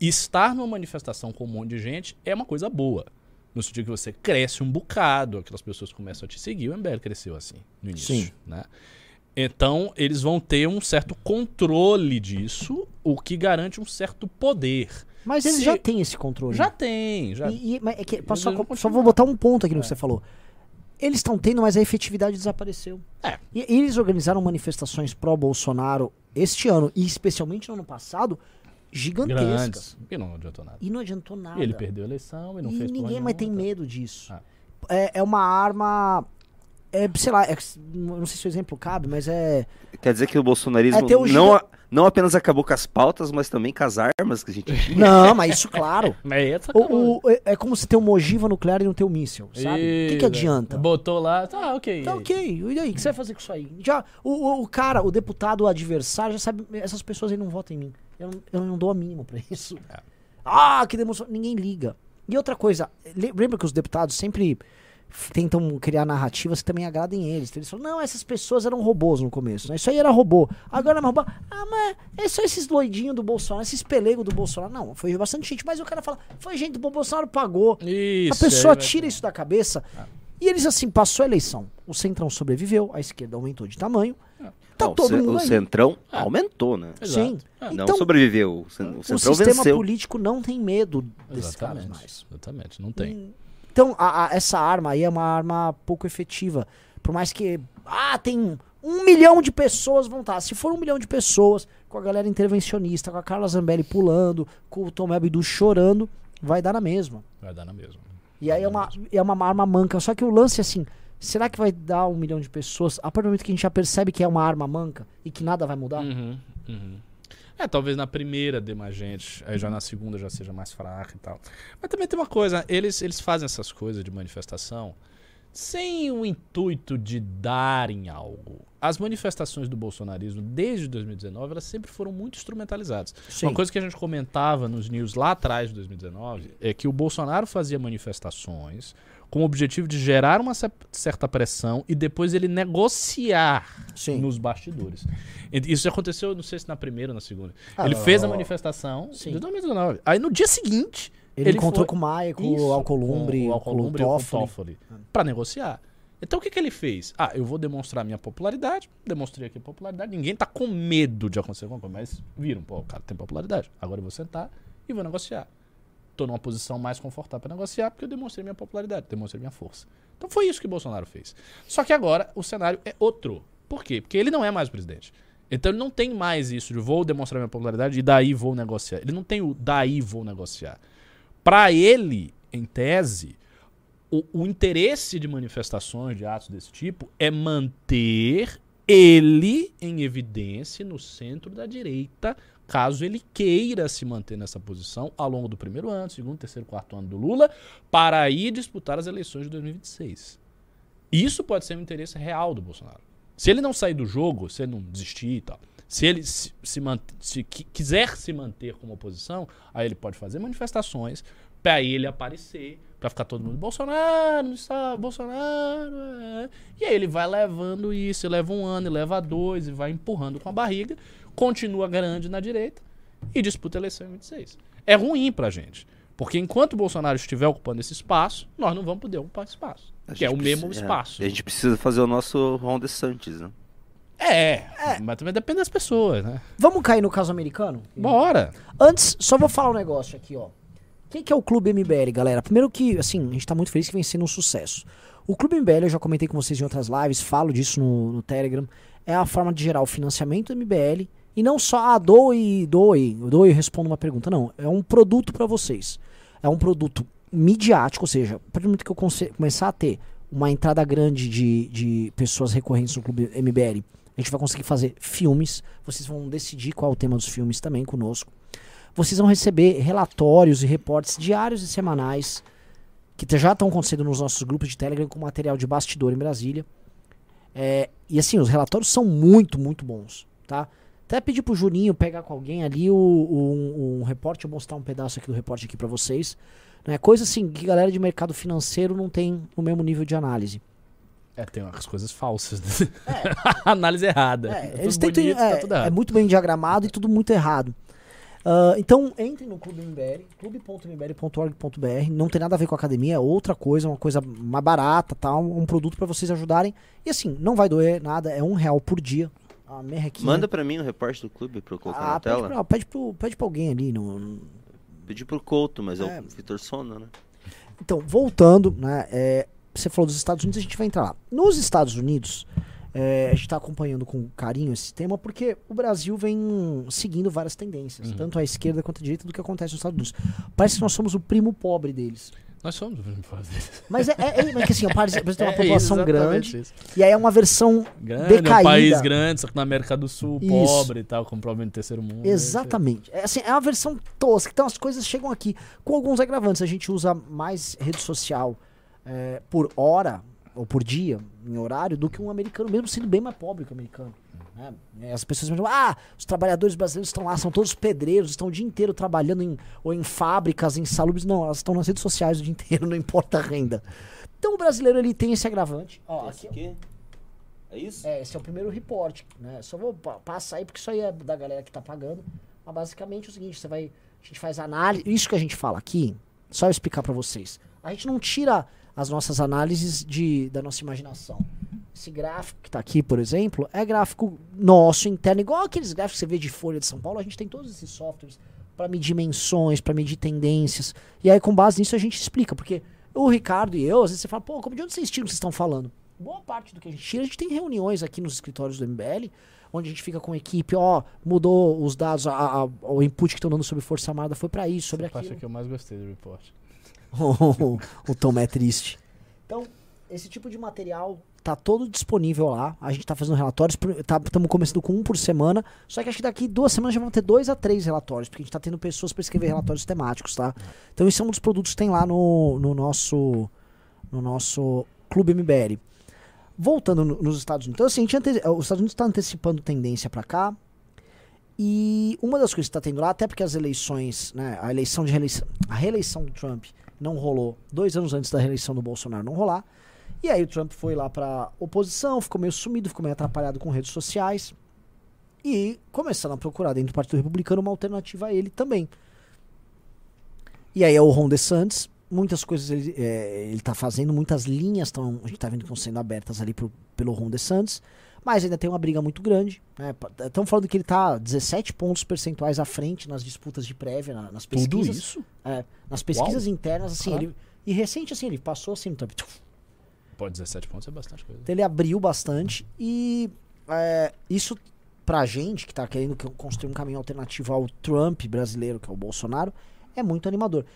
Estar numa manifestação com um monte de gente é uma coisa boa. No sentido que você cresce um bocado, aquelas pessoas começam a te seguir. O MBL cresceu assim no início. Sim. Né? Então, eles vão ter um certo controle disso, o que garante um certo poder. Mas eles Se- já têm esse controle. Já tem, já. E, e- mas é que, posso só, só vou botar um ponto aqui no que você falou. Eles estão tendo, mas a efetividade desapareceu. É. E, e eles organizaram manifestações pró-Bolsonaro este ano, e especialmente no ano passado, gigantescas. grandes. E não adiantou nada. E não adiantou nada. E ele perdeu a eleição e não e fez ninguém mais tem tá? medo disso. Ah. É, é uma arma. É, sei lá, é- não sei se o exemplo cabe, mas é. Quer dizer que o bolsonarismo É o não, não apenas acabou com as pautas, mas também com as armas que a gente tinha. Não, mas isso, claro. Mas é. O, o- é- é como se ter uma ogiva nuclear e não ter um míssil, sabe? O que, que adianta? Botou lá, tá, ok. Tá ok, e aí, o que você vai fazer com isso aí? Já, o, o, o cara, o deputado adversário, já sabe, essas pessoas aí não votam em mim. Eu não, eu não dou a mínima pra isso. É. Ah, que demonstração. Ninguém liga. E outra coisa, le- lembra que os deputados sempre tentam criar narrativas que também agradem eles. Eles falam, não, essas pessoas eram robôs no começo, né? Isso aí era robô. Agora não é robô. Ah, mas é só esses doidinhos do Bolsonaro, esses pelegos do Bolsonaro. Não, foi bastante gente, mas o cara fala, foi gente do Bolsonaro pagou. Isso, A pessoa vai- tira isso da cabeça. E eles, assim, passou a eleição. O Centrão sobreviveu, a esquerda aumentou de tamanho. Tá Não, o todo mundo o aí. Centrão Ah. aumentou, né? Sim. Ah, Não Então, sobreviveu. O, o o Centrão sistema venceu. político não tem medo desses caras Exatamente. mais. Exatamente, não tem. Então, a- a- essa arma aí é uma arma pouco efetiva. Por mais que. Ah, tem um milhão de pessoas vão estar. Se for um milhão de pessoas, com a galera intervencionista, com a Carla Zambelli pulando, com o Tom Abdu chorando, vai dar na mesma. Vai dar na mesma. E aí é uma, é uma arma manca. Só que o lance é assim: será que vai dar um milhão de pessoas? A partir do momento que a gente já percebe que é uma arma manca e que nada vai mudar? Uhum, uhum. É, talvez na primeira dê mais gente, aí já na segunda já seja mais fraca e tal. Mas também tem uma coisa, eles, eles fazem essas coisas de manifestação sem o intuito de darem algo. As manifestações do bolsonarismo, desde 2019, elas sempre foram muito instrumentalizadas. Sim. Uma coisa que a gente comentava nos news lá atrás de 2019 é que o Bolsonaro fazia manifestações com o objetivo de gerar uma cer- certa pressão e depois ele negociar Sim. nos bastidores. Isso aconteceu, não sei se na primeira ou na segunda. Ah, ele não, fez a não. manifestação Sim. de 2019. Aí no dia seguinte, Ele, ele encontrou foi- com o Maia, com isso, o Alcolumbre, com o Alcolumbre e com o Toffoli. Toffoli, pra negociar. Então o que, que ele fez? Ah, eu vou demonstrar minha popularidade, demonstrei aqui a popularidade, ninguém tá com medo de acontecer alguma coisa, mas viram, pô, o cara tem popularidade, agora eu vou sentar e vou negociar. Tô numa posição mais confortável para negociar porque eu demonstrei minha popularidade, demonstrei minha força. Então foi isso que Bolsonaro fez. Só que agora o cenário é outro. Por quê? Porque ele não é mais o presidente. Então ele não tem mais isso de vou demonstrar minha popularidade e daí vou negociar. Ele não tem o daí vou negociar. Para ele, em tese, o, o interesse de manifestações, de atos desse tipo, é manter ele em evidência no centro da direita, caso ele queira se manter nessa posição ao longo do primeiro ano, segundo, terceiro, quarto ano do Lula, para aí disputar as eleições de 2026. Isso pode ser um interesse real do Bolsonaro. Se ele não sair do jogo, se ele não desistir e tal, se ele se, se, se qui- quiser se manter como oposição, aí ele pode fazer manifestações para ele aparecer, para ficar todo mundo Bolsonaro, não está Bolsonaro. é." E aí ele vai levando isso, leva um ano, leva dois, e vai empurrando com a barriga, continua grande na direita e disputa a eleição em 26. É ruim pra gente. Porque enquanto o Bolsonaro estiver ocupando esse espaço, nós não vamos poder ocupar esse espaço. A Que é o mesmo precisa- espaço. A gente precisa fazer o nosso Ron DeSantis, né? É, mas também depende das pessoas, né? Vamos cair no caso americano? Bora! Antes, só vou falar um negócio aqui, ó. O que, que é o Clube MBL, galera? Primeiro que, assim, a gente tá muito feliz que vem sendo um sucesso. O Clube MBL, eu já comentei com vocês em outras lives, falo disso no, no Telegram, é a forma de gerar o financiamento do MBL e não só, ah, doe, doe, doe e respondo uma pergunta. Não, é um produto pra vocês. É um produto midiático, ou seja, a momento que eu começar a ter uma entrada grande de, de pessoas recorrentes no Clube MBL, a gente vai conseguir fazer filmes, vocês vão decidir qual é o tema dos filmes também conosco vocês vão receber relatórios e reportes diários e semanais que já estão acontecendo nos nossos grupos de Telegram com material de bastidor em Brasília. É, e assim, os relatórios são muito, muito bons, tá? Até pedir pro Juninho pegar com alguém ali o, um, um reporte, eu mostrar um pedaço aqui do reporte aqui para vocês. Né? Coisa assim que galera de mercado financeiro não tem o mesmo nível de análise. É, tem umas coisas falsas. Né? Análise errada. É, eles tentam, bonito, tá é, tudo é muito bem diagramado e tudo muito errado. Ah, então, entrem no Clube MBL, clube.mbl.org.br. Não tem nada a ver com academia, é outra coisa, uma coisa mais barata, tal, um produto para vocês ajudarem. E assim, não vai doer nada, é um real por dia. A merrequinha. Manda pra mim o reporte do clube pra eu colocar ah, na pede, tela. pra, pede, pro, pede pra alguém ali. No, no- Pedi pro Couto, mas é, É. o Vitor Sona, né? Então, voltando, né? é, você falou dos Estados Unidos, a gente vai entrar lá. Nos Estados Unidos, é, a gente está acompanhando com carinho esse tema porque o Brasil vem seguindo várias tendências, Uhum. tanto à esquerda quanto à direita, do que acontece nos Estados Unidos. Parece que nós somos o primo pobre deles. Nós somos. Mas é, é, é, mas que assim, o Brasil tem uma É população grande, isso. e aí é uma versão Grande, é decaída. um país grande, só que na América do Sul, Isso. pobre e tal, com problema de terceiro mundo. Exatamente. É, assim, é uma versão tosca. Então as coisas chegam aqui com alguns agravantes. A gente usa mais rede social é, por hora ou por dia, em horário, do que um americano, mesmo sendo bem mais pobre que o americano. É, As pessoas pensam, ah, os trabalhadores brasileiros estão lá, são todos pedreiros, estão o dia inteiro trabalhando em, ou em fábricas, em salubres. Não, elas estão nas redes sociais o dia inteiro, não importa a renda. Então o brasileiro ele tem esse agravante. Ó, aqui, aqui? É isso? é, esse é o primeiro report, né? Só vou pa- passar aí porque isso aí é da galera que tá pagando. Mas basicamente é o seguinte, você vai, a gente faz análise, isso que a gente fala aqui, só eu explicar pra vocês. A gente não tira as nossas análises de, da nossa imaginação. Esse gráfico que tá aqui, por exemplo, é gráfico nosso interno, igual aqueles gráficos que você vê de Folha de São Paulo. A gente tem todos esses softwares para medir menções, para medir tendências. E aí, com base nisso, a gente explica. Porque o Ricardo e eu, às vezes você fala, pô, como de onde vocês tiram o que vocês estão falando? Boa parte do que a gente tira, a gente tem reuniões aqui nos escritórios do MBL, onde a gente fica com a equipe, ó, mudou os dados, a, a- o input que estão dando sobre Força Armada foi para isso, sobre Essa parte aquilo. que eu mais gostei do report. o, o Tom é triste. Então, esse tipo de material tá todo disponível lá. A gente tá fazendo relatórios, estamos começando com um por semana. Só que acho que daqui duas semanas já vão ter dois a três relatórios, porque a gente tá tendo pessoas para escrever relatórios temáticos, tá? Então, isso é um dos produtos que tem lá no, no nosso no nosso Clube MBL. Voltando no- nos Estados Unidos. Então, assim, os Estados Unidos estão antecipando tendência para cá. E uma das coisas que está tendo lá, até porque as eleições, né, a eleição de reeleição, a reeleição do Trump não rolou dois anos antes da reeleição do Bolsonaro não rolar. E aí o Trump foi lá pra oposição, ficou meio sumido, ficou meio atrapalhado com redes sociais. E começaram a procurar dentro do Partido Republicano uma alternativa a ele também. E aí é o Ron DeSantis, muitas coisas ele, é, ele tá fazendo, muitas linhas tão, a gente tá vendo que estão sendo abertas ali pro, pelo Ron DeSantis, mas ainda tem uma briga muito grande. Estão falando que ele tá 17 pontos percentuais à frente nas disputas de prévia, na- nas Tudo pesquisas. isso? É, nas pesquisas internas, assim, ele, e recente, assim, ele passou assim no Trump. Pô, 17 pontos é bastante coisa. Então ele abriu bastante e é, isso pra gente que tá querendo que- construir um caminho alternativo ao Trump brasileiro, que é o Bolsonaro, é muito animador.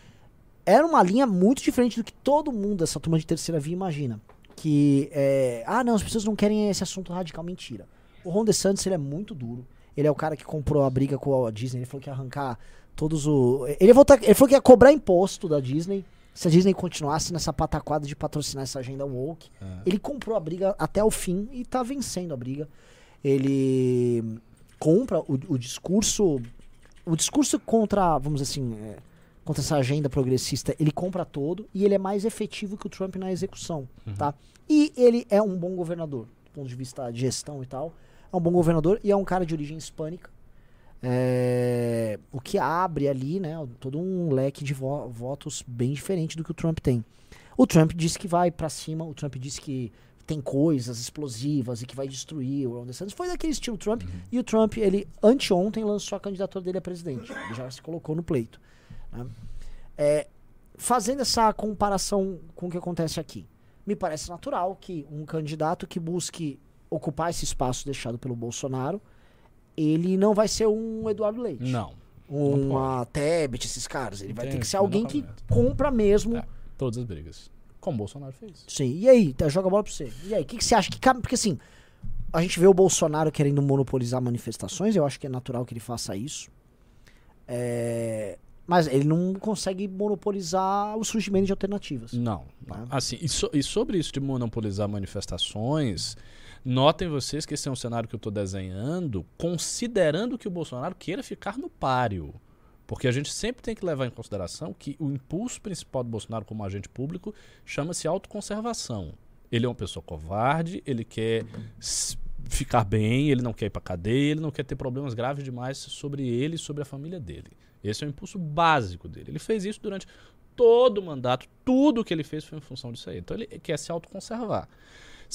Era uma linha muito diferente do que todo mundo dessa turma de terceira via imagina. Que é, ah não, as pessoas não querem esse assunto radical, mentira. O Ron DeSantis, ele é muito duro. Ele é o cara que comprou a briga com a Disney, ele falou que ia arrancar todos o... Ele, voltar, ele falou que ia cobrar imposto da Disney se a Disney continuasse nessa pataquada de patrocinar essa agenda woke. É. Ele comprou a briga até o fim e tá vencendo a briga. Ele compra o, o discurso. O discurso contra, vamos dizer assim, é, contra essa agenda progressista, ele compra todo e ele é mais efetivo que o Trump na execução, tá? E ele é um bom governador, do ponto de vista de gestão e tal. É um bom governador e é um cara de origem hispânica. É, o que abre ali, né, todo um leque de vo- votos bem diferente do que o Trump tem. O Trump disse que vai pra cima, o Trump disse que tem coisas explosivas e que vai destruir o Ron DeSantis. Foi daquele estilo Trump. E o Trump, ele anteontem lançou a candidatura dele a presidente. Ele já se colocou no pleito. né? É, fazendo essa comparação com o que acontece aqui, me parece natural que um candidato que busque ocupar esse espaço deixado pelo Bolsonaro, ele não vai ser um Eduardo Leite Não. uma Tebet, esses caras. Ele vai ter que ser alguém que compra mesmo. É, todas as brigas. Como o Bolsonaro fez. Sim. E aí, tá, joga a bola pra você. E aí, o que, que você acha que cabe? Porque assim, a gente vê o Bolsonaro querendo monopolizar manifestações, eu acho que é natural que ele faça isso. É, Mas ele não consegue monopolizar o surgimento de alternativas. Não. Tá. Assim, e, so- e sobre isso de monopolizar manifestações, notem vocês que esse é um cenário que eu estou desenhando, considerando que o Bolsonaro queira ficar no páreo. Porque a gente sempre tem que levar em consideração que o impulso principal do Bolsonaro como agente público chama-se autoconservação. Ele é uma pessoa covarde, ele quer ficar bem, ele não quer ir para cadeia, ele não quer ter problemas graves demais sobre ele e sobre a família dele. Esse é o impulso básico dele. Ele fez isso durante todo o mandato, tudo que ele fez foi em função disso aí. Então ele quer se autoconservar.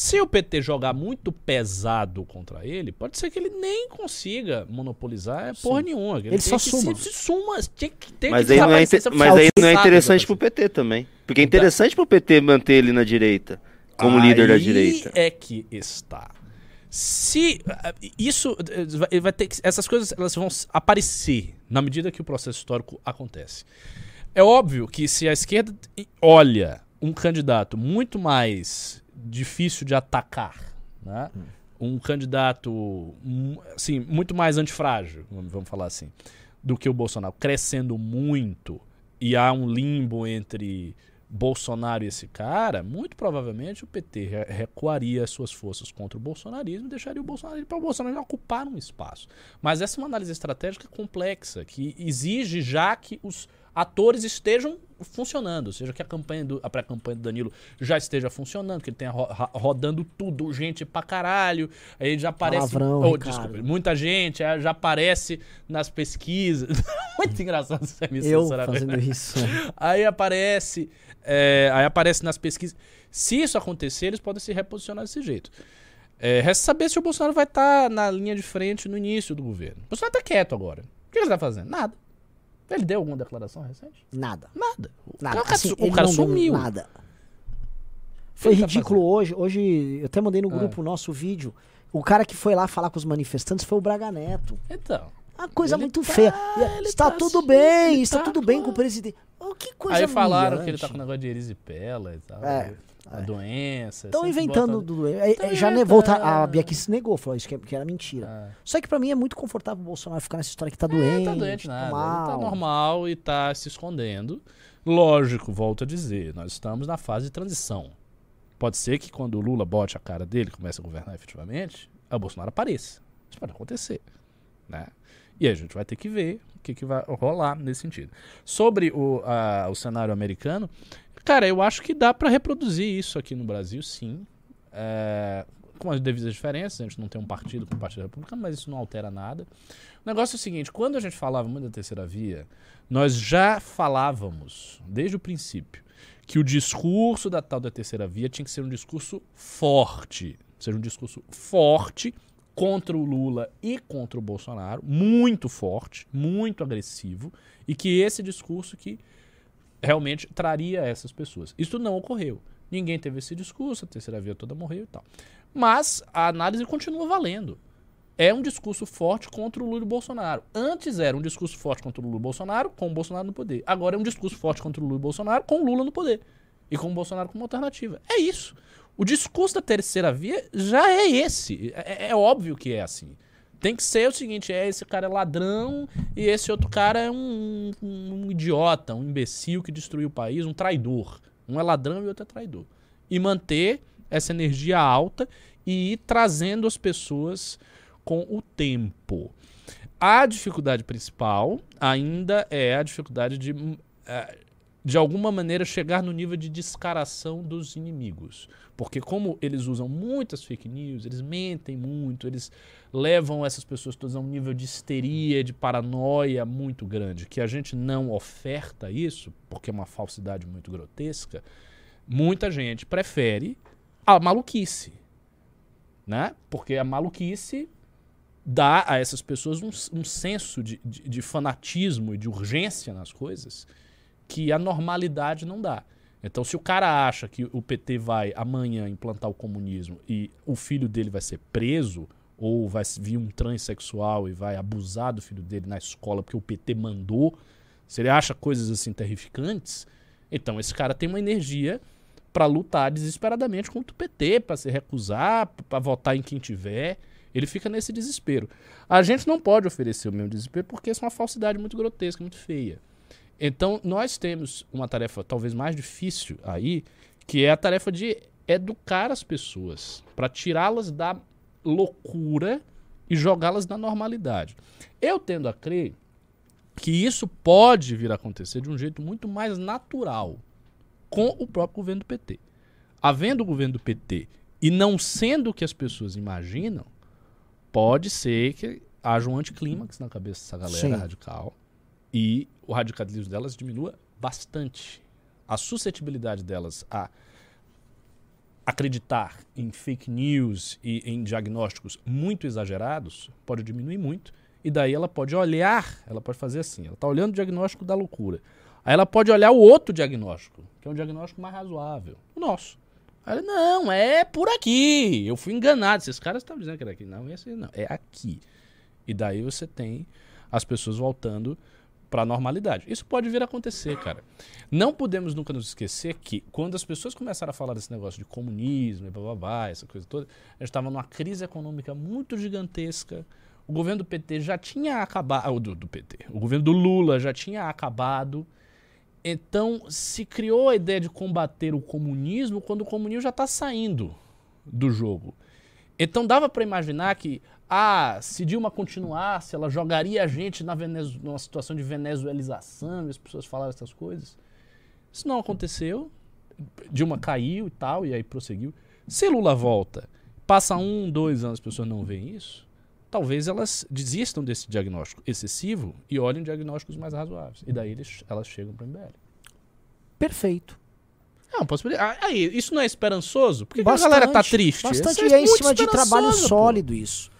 Se o PT jogar muito pesado contra ele, pode ser que ele nem consiga monopolizar é porra nenhuma. Ele, Ele só que suma. Se, se suma, tem que, tem Mas que aí não é, trabalhar, inte- ser mas aí não é interessante pro PT também. Porque é Então- interessante pro PT manter ele na direita, como líder da Aí direita. é que está. Se isso vai- ter que, essas coisas elas vão aparecer na medida que o processo histórico acontece. É óbvio que se a esquerda olha um candidato muito mais difícil de atacar, né? um candidato assim, muito mais antifrágil, vamos falar assim, do que o Bolsonaro, crescendo muito e há um limbo entre Bolsonaro e esse cara, muito provavelmente o PT re- recuaria as suas forças contra o bolsonarismo e deixaria o Bolsonaro para o Bolsonaro ocupar um espaço. Mas essa é uma análise estratégica complexa que exige já que os atores estejam funcionando, ou seja, que a campanha do, a pré-campanha do Danilo já esteja funcionando, que ele tenha ro- rodando tudo, gente pra caralho, aí já aparece, Palavrão, oh, desculpa, muita gente, aí já aparece nas pesquisas. Muito engraçado você me Eu fazendo isso. Aí aparece, é, aí aparece nas pesquisas. Se isso acontecer, eles podem se reposicionar desse jeito. É, resta saber se o Bolsonaro vai estar na linha de frente no início do governo. O Bolsonaro está quieto agora. O que ele está fazendo? Nada. Ele deu alguma declaração recente? Nada. Nada. O Nada. cara, Assim, o cara sumiu. Nada. Foi ele tá ridículo hoje. Hoje, eu até mandei no Ah. grupo o nosso vídeo. O cara que foi lá falar com os manifestantes foi o Braga Neto. Então. Uma coisa muito tá- feia. ele Está tá tudo assim, bem, está tá tudo bem com- o presidente. Oh, que coisa Aí falaram que ele humilhante. tá com negócio de erisipela e tal. É, A doença. Estão inventando do. é, é, Tão já voltar, a Bia aqui se negou, falou isso que, que era mentira. Só que pra mim é muito confortável o Bolsonaro ficar nessa história que tá É, doente. tá doente nada. mal. Tá normal e tá se escondendo. Lógico, volto a dizer, nós estamos na fase de transição. Pode ser que quando o Lula bote a cara dele e comece a governar efetivamente, o Bolsonaro apareça. Isso pode acontecer. Né? E aí a gente vai ter que ver o que, que vai rolar nesse sentido. Sobre o, a- o cenário americano, cara, eu acho que dá para reproduzir isso aqui no Brasil, sim. É, com as devidas diferenças, a gente não tem um partido com o Partido Republicano, mas isso não altera nada. O negócio é o seguinte: quando a gente falava muito da terceira via, nós já falávamos, desde o princípio, que o discurso da tal da terceira via tinha que ser um discurso forte. Seja um discurso forte contra o Lula e contra o Bolsonaro, muito forte, muito agressivo, e que esse discurso que realmente traria essas pessoas. Isso não ocorreu. Ninguém teve esse discurso, a terceira via toda morreu e tal. Mas a análise continua valendo. É um discurso forte contra o Lula e o Bolsonaro. Antes era um discurso forte contra o Lula e o Bolsonaro, com o Bolsonaro no poder. Agora é um discurso forte contra o Lula e o Bolsonaro, com o Lula no poder. E com o Bolsonaro como alternativa. É isso. O discurso da terceira via já é esse. É, é óbvio que é assim. Tem que ser o seguinte: é esse cara é ladrão e esse outro cara é um, um- um idiota, um imbecil que destruiu o país, um traidor. Um é ladrão e outro é traidor. E manter essa energia alta e ir trazendo as pessoas com o tempo. A dificuldade principal ainda é a dificuldade de, eh, de alguma maneira, chegar no nível de descaração dos inimigos. Porque, como eles usam muitas fake news, eles mentem muito, eles levam essas pessoas todas a um nível de histeria, de paranoia muito grande, que a gente não oferta isso, porque é uma falsidade muito grotesca. Muita gente prefere a maluquice, né? Porque a maluquice dá a essas pessoas um, um senso de, de, de fanatismo e de urgência nas coisas que a normalidade não dá. Então, se o cara acha que o PT vai amanhã implantar o comunismo e o filho dele vai ser preso, ou vai vir um transexual e vai abusar do filho dele na escola porque o PT mandou, se ele acha coisas assim terrificantes, então esse cara tem uma energia para lutar desesperadamente contra o PT, para se recusar, para votar em quem tiver. Ele fica nesse desespero. A gente não pode oferecer o mesmo desespero porque isso é uma falsidade muito grotesca, muito feia. Então, nós temos uma tarefa talvez mais difícil aí, que é a tarefa de educar as pessoas, para tirá-las da loucura e jogá-las na normalidade. Eu tendo a crer que isso pode vir a acontecer de um jeito muito mais natural com o próprio governo do PT. Havendo o governo do PT e não sendo o que as pessoas imaginam, pode ser que haja um anticlímax na cabeça dessa galera Sim. radical e o radicalismo delas diminua bastante. A suscetibilidade delas a acreditar em fake news e em diagnósticos muito exagerados pode diminuir muito. E daí ela pode olhar, ela pode fazer assim, ela está olhando o diagnóstico da loucura. Aí ela pode olhar o outro diagnóstico, que é um diagnóstico mais razoável, o nosso. Aí ela, não, é por aqui, eu fui enganado, esses caras estavam dizendo que era aqui. Não, esse não, é aqui. E daí você tem as pessoas voltando para a normalidade. Isso pode vir a acontecer, cara. Não podemos nunca nos esquecer que quando as pessoas começaram a falar desse negócio de comunismo e bababá, essa coisa toda, a gente estava numa crise econômica muito gigantesca. O governo do PT já tinha acabado, do, do PT, o governo do Lula já tinha acabado. Então se criou a ideia de combater o comunismo quando o comunismo já está saindo do jogo. Então dava para imaginar que, ah, se Dilma continuasse, ela jogaria a gente na Venezu numa situação de venezuelização, e as pessoas falaram essas coisas. Isso não aconteceu. Dilma caiu e tal, e aí prosseguiu. Se Lula volta, passa um, dois anos, as pessoas não veem isso, talvez elas desistam desse diagnóstico excessivo e olhem diagnósticos mais razoáveis. E daí eles, elas chegam para o MBL. Perfeito. É uma possibilidade. Ah, Aí, isso não é esperançoso? Por que, que a Bastante, galera tá triste? Bastante, Isso e é em cima de trabalho esperançoso, pô. sólido isso.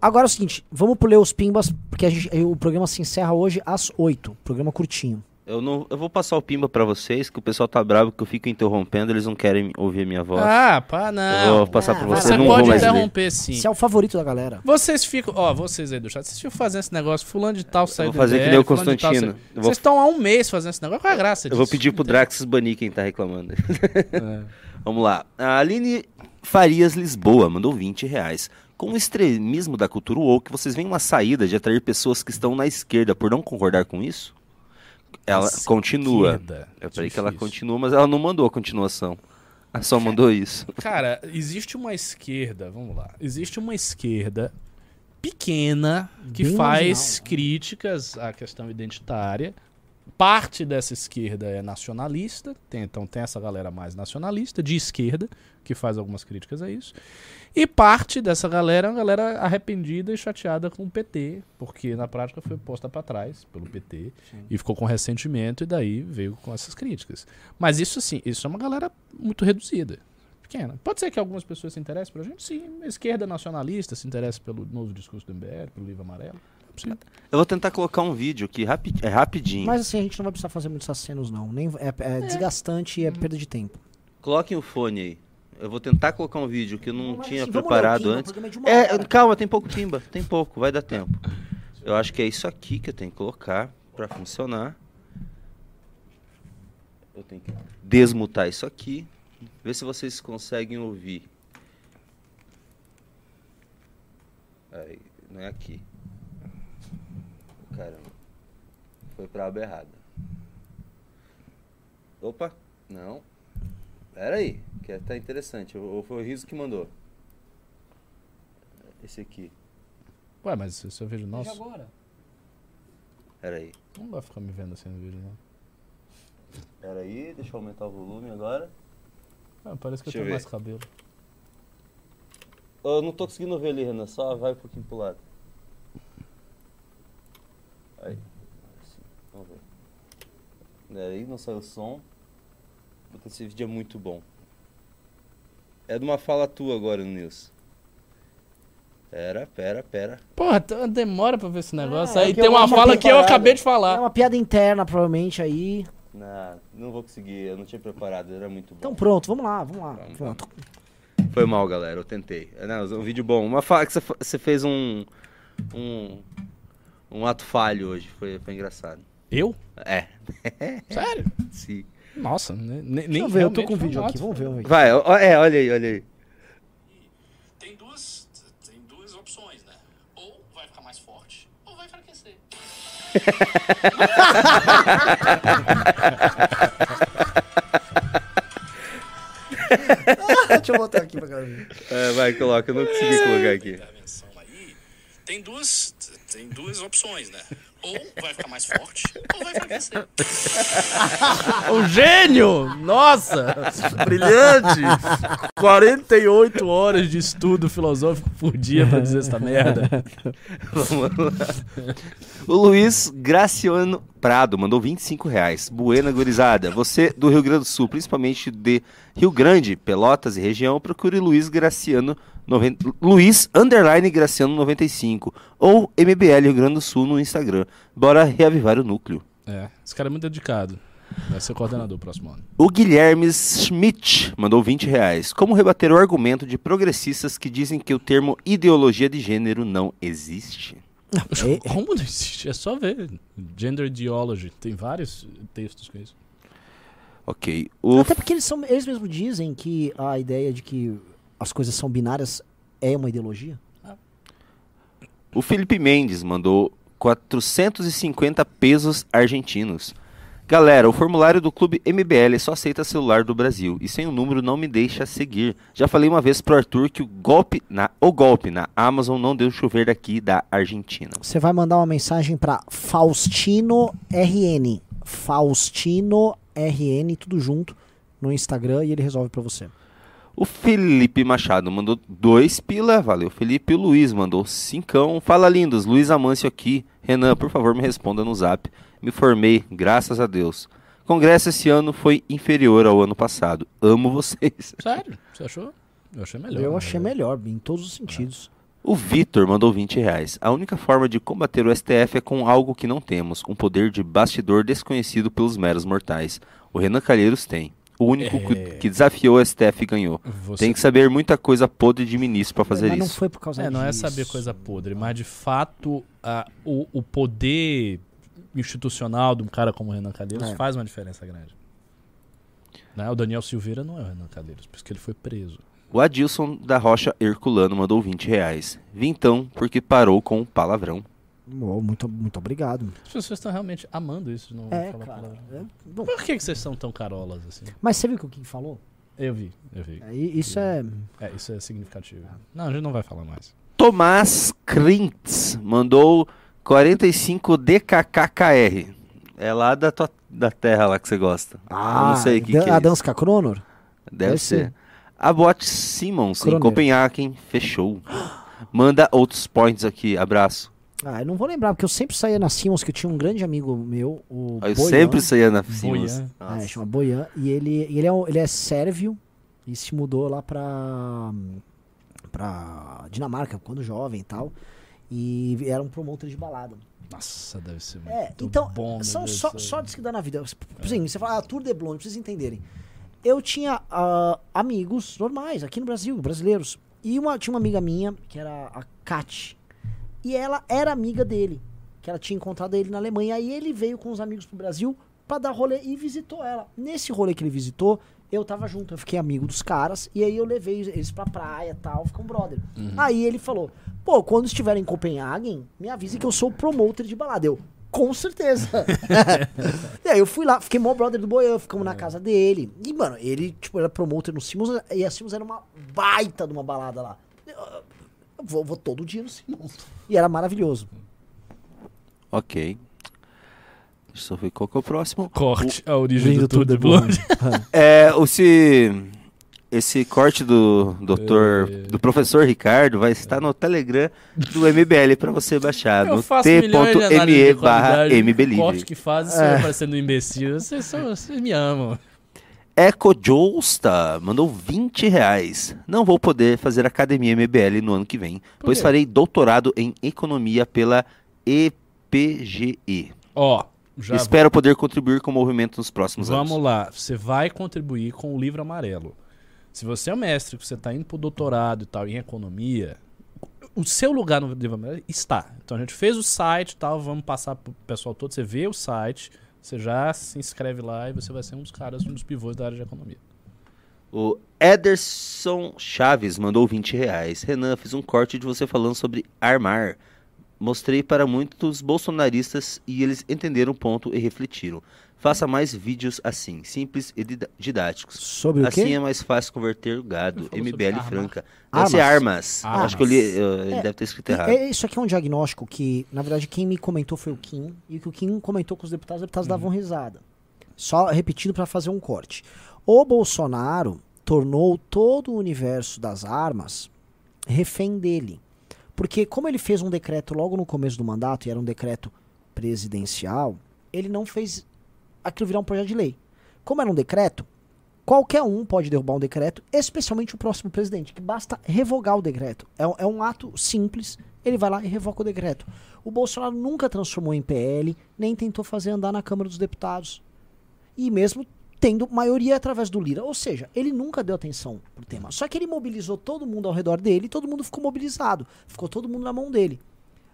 Agora é o seguinte, vamos pro ler os pimbas, porque gente, o programa se encerra hoje às 8. Programa curtinho. Eu, não, eu vou passar o pimba pra vocês, que o pessoal tá bravo que eu fico interrompendo, eles não querem ouvir a minha voz. Ah, pá, eu não. vou passar Ah, pra vocês. Você não vou pode mais ler. interromper sim. Você é o favorito da galera. Vocês ficam, ó, vocês aí do chat, vocês ficam fazendo esse negócio, fulano de tal saiu vou do fazer que nem o Constantino. Eu vou- Vocês estão há um mês fazendo esse negócio, qual é a graça Eu disso? vou pedir pro Draxus banir quem tá reclamando. É. Vamos lá. A Aline Farias Lisboa mandou 20 reais. Com o extremismo da cultura woke, vocês veem uma saída de atrair pessoas que estão na esquerda por não concordar com isso? Ela Esquerda. continua. Eu falei que ela continua, mas ela não mandou a continuação. Ela só mandou isso. Cara, existe uma esquerda, vamos lá. Existe uma esquerda pequena que Bem faz marginal. críticas à questão identitária. Parte dessa esquerda é nacionalista, tem- então tem essa galera mais nacionalista, de esquerda, que faz algumas críticas a isso. E parte dessa galera é uma galera arrependida e chateada com o PT, porque na prática foi posta para trás pelo PT e ficou com ressentimento e daí veio com essas críticas. Mas isso assim, isso é uma galera muito reduzida pequena. Pode ser que algumas pessoas se interessem por a gente, sim. A esquerda nacionalista se interessa pelo novo discurso do MBL, pelo livro amarelo. É possível. Eu vou tentar colocar um vídeo aqui rapi é rapidinho. Mas assim, a gente não vai precisar fazer muitos acenos, não. Nem, é, é desgastante e é perda de tempo. Coloquem o fone aí. Eu vou tentar colocar um vídeo que eu não Mas, tinha assim, ler o preparado antes. é É, calma, tem pouco pimba. Tem pouco, vai dar tempo. Eu acho que é isso aqui que eu tenho que colocar pra funcionar. Eu tenho que desmutar isso aqui. Ver se vocês conseguem ouvir. Aí, não é aqui. Caramba. Foi pra aba errada. Opa, não. Pera aí, que tá interessante. Ou foi o Riso que mandou? Esse aqui. Ué, mas isso é vídeo nosso? agora. Pera aí. Não vai ficar me vendo assim no vídeo, não. Pera aí, deixa eu aumentar o volume agora. Ah, parece que Deixa eu eu tenho ver. mais cabelo. Eu não tô conseguindo ver ali, Renan. Só vai um pouquinho pro lado. Aí. Assim, vamos ver. Pera aí, não saiu o som. Puta, esse vídeo é muito bom. É de uma fala tua agora, Nilson. Pera, pera, pera. Porra, demora pra ver esse negócio. é Aí que tem uma fala que eu acabei de É falar. uma piada interna, provavelmente, aí. Não, não vou conseguir. Eu não tinha preparado, era muito bom. Então pronto, vamos lá, vamos lá. Vamos, Pronto. Foi mal, galera. Eu tentei. É, Não, um vídeo bom. Uma fala que você fez um. Um. Um ato falho hoje. Foi, foi engraçado. Eu? É. Sério? Sim. Nossa, ne- nem Deixa eu ver, eu tô com o vídeo aqui, vamos ver, vamos ver. Vai, ó, é, olha aí, olha aí. Tem duas, tem duas opções, né? Ou vai ficar mais forte, ou vai enfraquecer. Deixa eu botar aqui pra galera ver. É, vai, coloca. Eu não consegui colocar aqui. tem duas, tem duas opções, né? Ou vai ficar mais forte, ou vai enfraquecer. o gênio! Nossa! Brilhante! 48 horas de estudo filosófico por dia pra dizer essa merda. Vamos lá. O Luiz Graciano Prado mandou 25 reais. Buena gurizada. Você do Rio Grande do Sul, principalmente de Rio Grande, Pelotas e região, procure Luiz Graciano. noven- Luiz Underline Graciano 95 ou MBL Rio Grande do Sul no Instagram. Bora reavivar o núcleo. É, esse cara é muito dedicado. Vai ser coordenador próximo ano. O Guilherme Schmidt mandou 20 reais. Como rebater o argumento de progressistas que dizem que o termo ideologia de gênero não existe? É- Como não existe? É só ver. Gender Ideology. Tem vários textos com isso. Ok. O Até porque eles, são, eles mesmos dizem que a ideia de que as coisas são binárias é uma ideologia. O Felipe Mendes mandou 450 pesos argentinos. Galera, o formulário do Clube MBL só aceita celular do Brasil e sem o número não me deixa seguir. Já falei uma vez pro Arthur que o golpe na, o golpe na Amazon não deu chover daqui da Argentina. Você vai mandar uma mensagem pra Faustino RN. Faustino RN, tudo junto, no Instagram e ele resolve pra você. O Felipe Machado mandou dois pila, valeu Felipe. O Luiz mandou cincão. Fala lindos, Luiz Amâncio aqui. Renan, por favor, me responda no zap. Me formei, graças a Deus. Congresso esse ano foi inferior ao ano passado. Amo vocês. Sério? Você achou? Eu achei melhor. Eu na achei verdade. melhor, em todos os sentidos. O Vitor mandou 20 reais. A única forma de combater o STF é com algo que não temos, um poder de bastidor desconhecido pelos meros mortais. O Renan Calheiros tem. O único que- É. que desafiou o STF ganhou. Você... Tem que saber muita coisa podre de ministro pra fazer Mas não isso. foi por causa É, disso. não é saber coisa podre, mas de fato a- o, o poder institucional de um cara como o Renan Calheiros É. faz uma diferença grande. Né? O Daniel Silveira não é o Renan Calheiros, por isso que ele foi preso. O Adilson da Rocha Herculano mandou 20 reais. Vintão, porque parou com o palavrão. Oh, muito, muito obrigado. As pessoas estão realmente amando isso de não É, falar cara. palavrão. é, Por que, que vocês são tão carolas assim? mas você viu o que o Kim falou? Eu vi, eu vi. É, Isso é. É, isso é significativo. Não, a gente não vai falar mais. Tomás Krintz mandou 45 DKKKR. É lá da, tua, da terra lá que você gosta. Eu não sei o que, que é a. Danska Cronor? Deve deve ser. ser. A Bot Simmons, em Croner. Copenhagen, fechou. Manda outros points aqui, abraço. Ah, eu não vou lembrar, porque eu sempre saía na Simmons, que eu tinha um grande amigo meu, o Eu Boyan. sempre saía na Simmons. Boyan. É, chama Boyan. E ele, ele, é, um- ele é sérvio e se mudou lá pra, pra Dinamarca, quando jovem e tal. E era um promotor de balada. Nossa, deve ser muito É, então, bom. são Deus só, céu. sortes que dá na vida. Por exemplo, você fala, ah, Tour de Blonde, pra vocês entenderem. Eu tinha ah, amigos normais aqui no Brasil, brasileiros. E uma, tinha uma amiga minha, que era a Kat. E ela era amiga dele. Que ela tinha encontrado ele na Alemanha. Aí ele veio com os amigos pro Brasil pra dar rolê e visitou ela. Nesse rolê que ele visitou, eu tava junto. Eu fiquei amigo dos caras. E aí eu levei eles pra praia e tal. Ficou um brother. Aí ele falou: pô, quando estiver em Copenhagen, me avise que eu sou o promoter de balada. Eu, com certeza. e aí eu fui lá, fiquei mó brother do Boian, ficamos na casa dele. E, mano, ele, tipo, era promoter no Simmons, e a Simmons era uma baita de uma balada lá. Eu, eu vou, vou todo dia no Simmons. E era maravilhoso. Ok. Deixa eu só ver qual que é o próximo. Corte a origem do Tour de Blonde. É, esse, esse corte do doutor, É. do professor Ricardo vai estar no Telegram do MBL pra você baixar. Eu no t.me barra o MBLivre. corte que faz, você É. parecendo um imbecil. Vocês, são, vocês me amam. Eco Josta mandou 20 reais. Não vou poder fazer academia MBL no ano que vem, pois farei doutorado em economia pela EPGE. Ó, já Espero poder contribuir com o movimento nos próximos Vamos anos. lá, você vai contribuir com o livro amarelo. Se você é um mestre, que você está indo pro doutorado e tal em economia, o seu lugar no livro amarelo está. Então a gente fez o site e tal, vamos passar pro pessoal todo. Você vê o site, você já se inscreve lá e você vai ser um dos caras, um dos pivôs da área de economia. O Ederson Chaves mandou 20 reais. Renan, fiz um corte de você falando sobre armar. Mostrei para muitos bolsonaristas e eles entenderam o ponto e refletiram. Faça mais vídeos assim, simples e didáticos. Sobre o Assim quê? é mais fácil converter o gado. MBL. Franca. Deve ser armas. Armas. Acho que eu li, eu- ele É, deve ter escrito E- errado. é- isso aqui é um diagnóstico que, na verdade, quem me comentou foi o Kim. E o que o Kim comentou com os deputados, os deputados davam risada. Só repetindo para fazer um corte. O Bolsonaro tornou todo o universo das armas refém dele. Porque como ele fez um decreto logo no começo do mandato, e era um decreto presidencial, ele não fez aquilo virar um projeto de lei. Como era um decreto, qualquer um pode derrubar um decreto, especialmente o próximo presidente, que basta revogar o decreto. É, é um ato simples, ele vai lá e revoga o decreto. O Bolsonaro nunca transformou em PL, nem tentou fazer andar na Câmara dos Deputados. E mesmo tendo maioria através do Lira. Ou seja, ele nunca deu atenção pro tema. Só que ele mobilizou todo mundo ao redor dele e todo mundo ficou mobilizado. Ficou todo mundo na mão dele.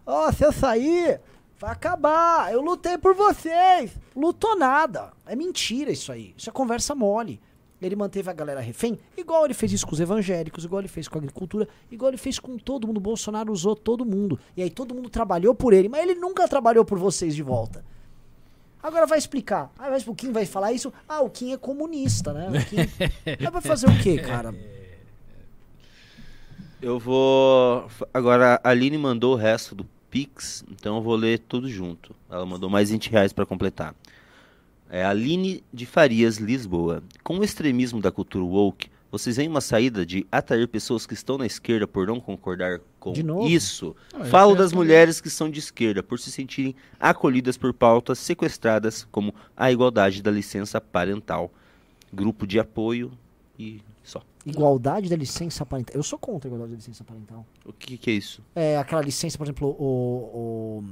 Ó, se eu sair, vai acabar. Eu lutei por vocês. Lutou nada. É mentira isso aí. Isso é conversa mole. Ele manteve a galera refém, igual ele fez isso com os evangélicos, igual ele fez com a agricultura, igual ele fez com todo mundo. Bolsonaro usou todo mundo. E aí todo mundo trabalhou por ele, mas ele nunca trabalhou por vocês de volta. Agora vai explicar. Ah, mas o Kim vai falar isso? Ah, o Kim é comunista, né? O Kim... Mas vai fazer o quê, cara? Eu vou. Agora, a Aline mandou o resto do Pix, então eu vou ler tudo junto. Ela mandou mais 20 reais para completar. É Aline de Farias, Lisboa. Com o extremismo da cultura woke, Vocês veem uma saída de atrair pessoas que estão na esquerda por não concordar com De novo? isso? Eu Falo das mulheres que são de esquerda por se sentirem acolhidas por pautas sequestradas como a igualdade da licença parental, grupo de apoio e só. Igualdade da licença parental. Eu sou contra a igualdade da licença parental. O que, que é isso? É aquela licença, por exemplo, o, o-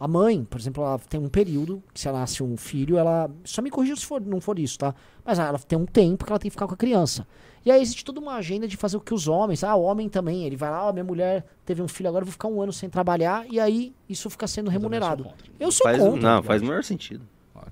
a mãe, por exemplo, ela tem um período que se ela nasce um filho, ela. Só me corrija se for, não for isso, tá? Mas ela tem um tempo que ela tem que ficar com a criança. E aí existe toda uma agenda de fazer o que os homens. Ah, o homem também. Ele vai lá, ó, minha mulher teve um filho, agora eu vou ficar um ano sem trabalhar. E aí isso fica sendo Eu também sou remunerado. contra. Eu sou Faz, contra. não, faz o maior sentido.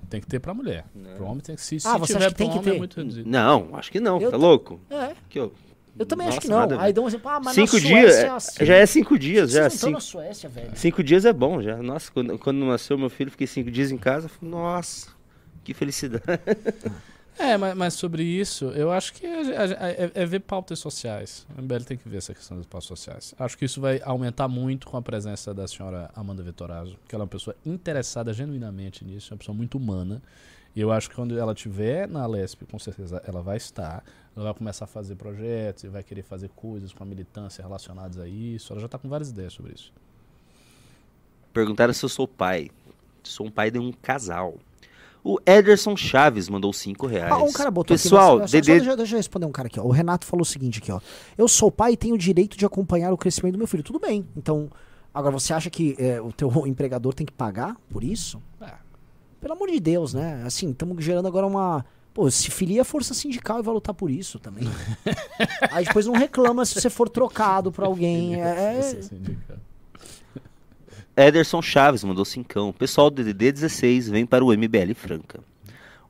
Tem que ter pra mulher. Pro homem tem que se, se Ah, você tiver acha que tem que é ter? muito reduzido. Não, acho que não, Eu tá louco? É, Que eu, eu também acho Nossa, que não. Aí dá um exemplo, ah, mas cinco na dias, Suécia é é- assim. já é cinco dias, já. Vocês estão Cinco, na Suécia, velho. cinco dias é bom já. Nossa, quando, quando nasceu meu filho, fiquei cinco dias em casa. falei, Nossa, que felicidade. É, mas, mas sobre isso, eu acho que é, é- é- é ver pautas sociais. O MBL tem que ver essa questão das pautas sociais. Acho que isso vai aumentar muito com a presença da senhora Amanda Vettorazzo, que ela é uma pessoa interessada genuinamente nisso, é uma pessoa muito humana. E eu acho que quando ela estiver na Lesp, com certeza ela vai estar. Ela vai começar a fazer projetos e vai querer fazer coisas com a militância relacionadas a isso. Ela já está com várias ideias sobre isso. Perguntaram se eu sou pai. Sou um pai de um casal. O Ederson Chaves mandou cinco reais. Ah, um cara botou Pessoal, aqui. mas- Dedê... deixa, deixa eu responder um cara aqui, ó. O Renato falou o seguinte aqui, ó. Eu sou pai e tenho o direito de acompanhar o crescimento do meu filho. Tudo bem. Então, agora você acha que é, o teu empregador tem que pagar por isso? Ah, Pelo amor de Deus, né? Assim, estamos gerando agora uma. Pô, se filia a força sindical e vai lutar por isso também. Aí depois não reclama se você for trocado por alguém. É. Ederson Chaves mandou cincão. Pessoal do DDD 16 vem para o MBL Franca.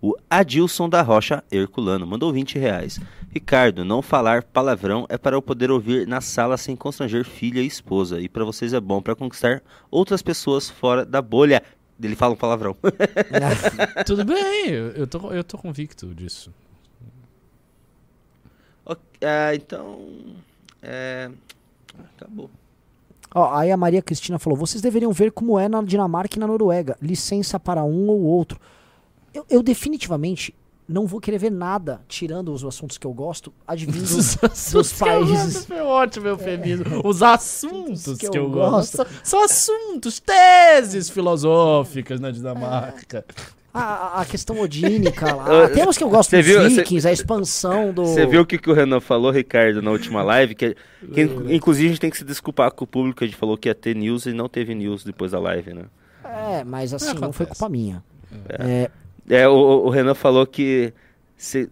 O Adilson da Rocha Herculano mandou 20 reais. Ricardo, não falar palavrão é para eu poder ouvir na sala sem constranger filha e esposa. E para vocês é bom para conquistar outras pessoas fora da bolha. Ele fala um palavrão. Tudo bem, eu, tô, eu tô convicto disso. Ok, ah, então. É. Acabou. Ó, aí a Maria Cristina falou: vocês deveriam ver como é na Dinamarca e na Noruega. Licença para um ou outro. Eu, eu definitivamente não vou querer ver nada, tirando os assuntos que eu gosto, advindo dos países. Foi ótimo, eufemismo. Os assuntos que que eu eu, gosto. gosto. São, assuntos, teses filosóficas na Dinamarca. A, a- questão odínica lá. Temos que eu gosto Você dos viu- vikings, a expansão do. Você viu o que, que o Renan falou, Ricardo, na última live? Que, que, inclusive a gente tem que se desculpar com o público, a gente falou que ia ter news e não teve news depois da live, né? É, mas assim, não foi acontece. culpa minha. É, É, o, o Renan falou que se-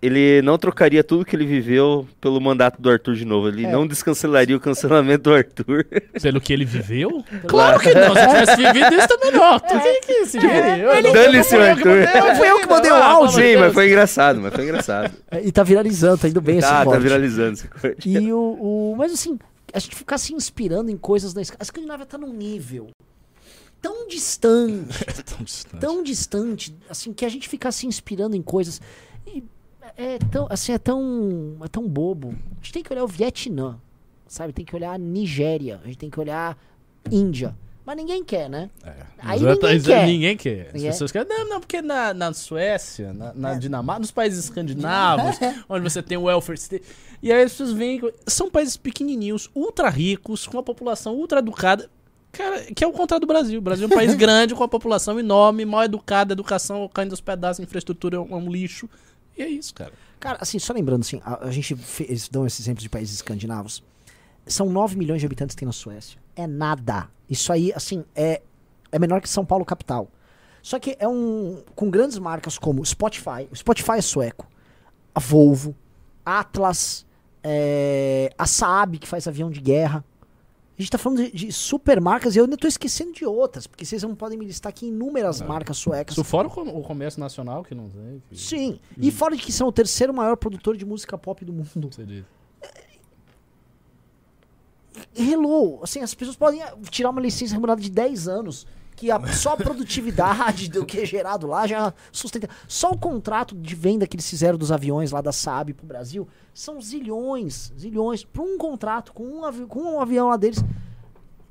ele não trocaria tudo que ele viveu pelo mandato do Arthur de novo. Ele É. não descancelaria o cancelamento do Arthur. Pelo que ele viveu? Claro que não. Se eu tivesse vivido isso, tá melhor. Tu que que se? Eu não- Dane-se não o fui eu que Arthur. mandei, Não fui eu que mandei o Ah, áudio. Sim, mas foi engraçado, mas foi engraçado. é, e tá viralizando, tá indo bem esse Tá, tá corte. viralizando esse corte. E o, o- Mas assim, a gente ficar se inspirando em coisas da. A Escandinávia tá num nível tão distante, Tão distante. tão distante, assim, que a gente ficar se inspirando em coisas. E é tão, assim, é tão, é tão bobo. A gente tem que olhar o Vietnã, sabe? Tem que olhar a Nigéria, a gente tem que olhar Índia. Mas ninguém quer, né? É. Aí ninguém quer. Ninguém quer. As Ninguém- pessoas querem. Não, não, porque na, na Suécia, na, na Dinamarca, nos países escandinavos, onde você tem o welfare state. E aí as pessoas veem. São países pequenininhos, ultra ricos, com uma população ultra educada. Cara, que é o contrário do Brasil. O Brasil é um país grande, com uma população enorme, mal educada, educação caindo aos pedaços, infraestrutura é um, é um lixo. E é isso, cara. Cara, assim, só lembrando, assim, a, a gente fez, dão esses exemplos de países escandinavos. São 9 milhões de habitantes que tem na Suécia. É nada. Isso aí, assim, é, é menor que São Paulo capital. Só que é um. Com grandes marcas como Spotify. O Spotify é sueco. A Volvo. Atlas. é, a Saab, que faz avião de guerra. A gente tá falando de, de super marcas e eu ainda tô esquecendo de outras, porque vocês não podem me listar aqui inúmeras marcas suecas. Isso fora o, com- o comércio nacional, que não tem. Que Sim. E fora de que são o terceiro maior produtor de música pop do mundo. você diz. Hello, assim, as pessoas podem ah, tirar uma licença remunerada de 10 anos, que a, só a produtividade do que é gerado lá já sustenta. Só o contrato de venda que eles fizeram dos aviões lá da Saab pro Brasil são zilhões, zilhões, por um contrato com um, avi com um avião lá deles.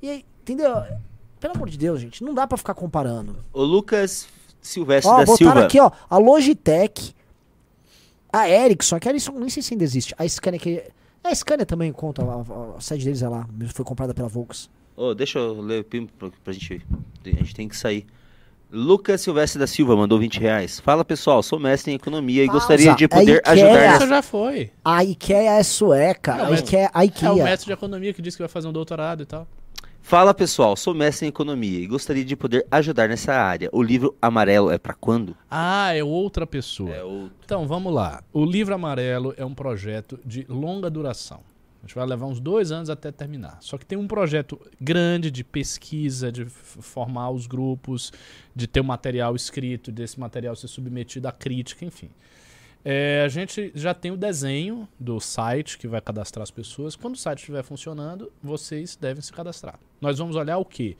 E aí, entendeu? Pelo amor de Deus, gente, não dá pra ficar comparando. O Lucas Silvestre Ó, da botaram Silva. aqui, ó, a Logitech A Ericsson, que a Ericsson nem sei se ainda existe. A Scania que. A Scania também conta, a, a- a sede deles é lá, foi comprada pela Volks. Ô, deixa eu ler o pimpo pra, pra gente. A gente tem que sair. Lucas Silvestre da Silva mandou 20 reais. Fala pessoal, sou mestre em economia e Pausa. gostaria de É poder Ikea. ajudar Essa nessa. já foi. A IKEA é sueca, Não, a IKEA, a É IKEA. o mestre de economia que disse que vai fazer um doutorado e tal. Fala pessoal, sou mestre em economia e gostaria de poder ajudar nessa área. O livro amarelo é pra quando? Ah, é outra pessoa. o. Então, vamos lá. O Livro Amarelo é um projeto de longa duração. A gente vai levar uns dois anos até terminar. Só que tem um projeto grande de pesquisa, de formar os grupos, de ter o material escrito, desse material ser submetido à crítica, enfim. É, a gente já tem o desenho do site que vai cadastrar as pessoas. Quando o site estiver funcionando, vocês devem se cadastrar. Nós vamos olhar o quê?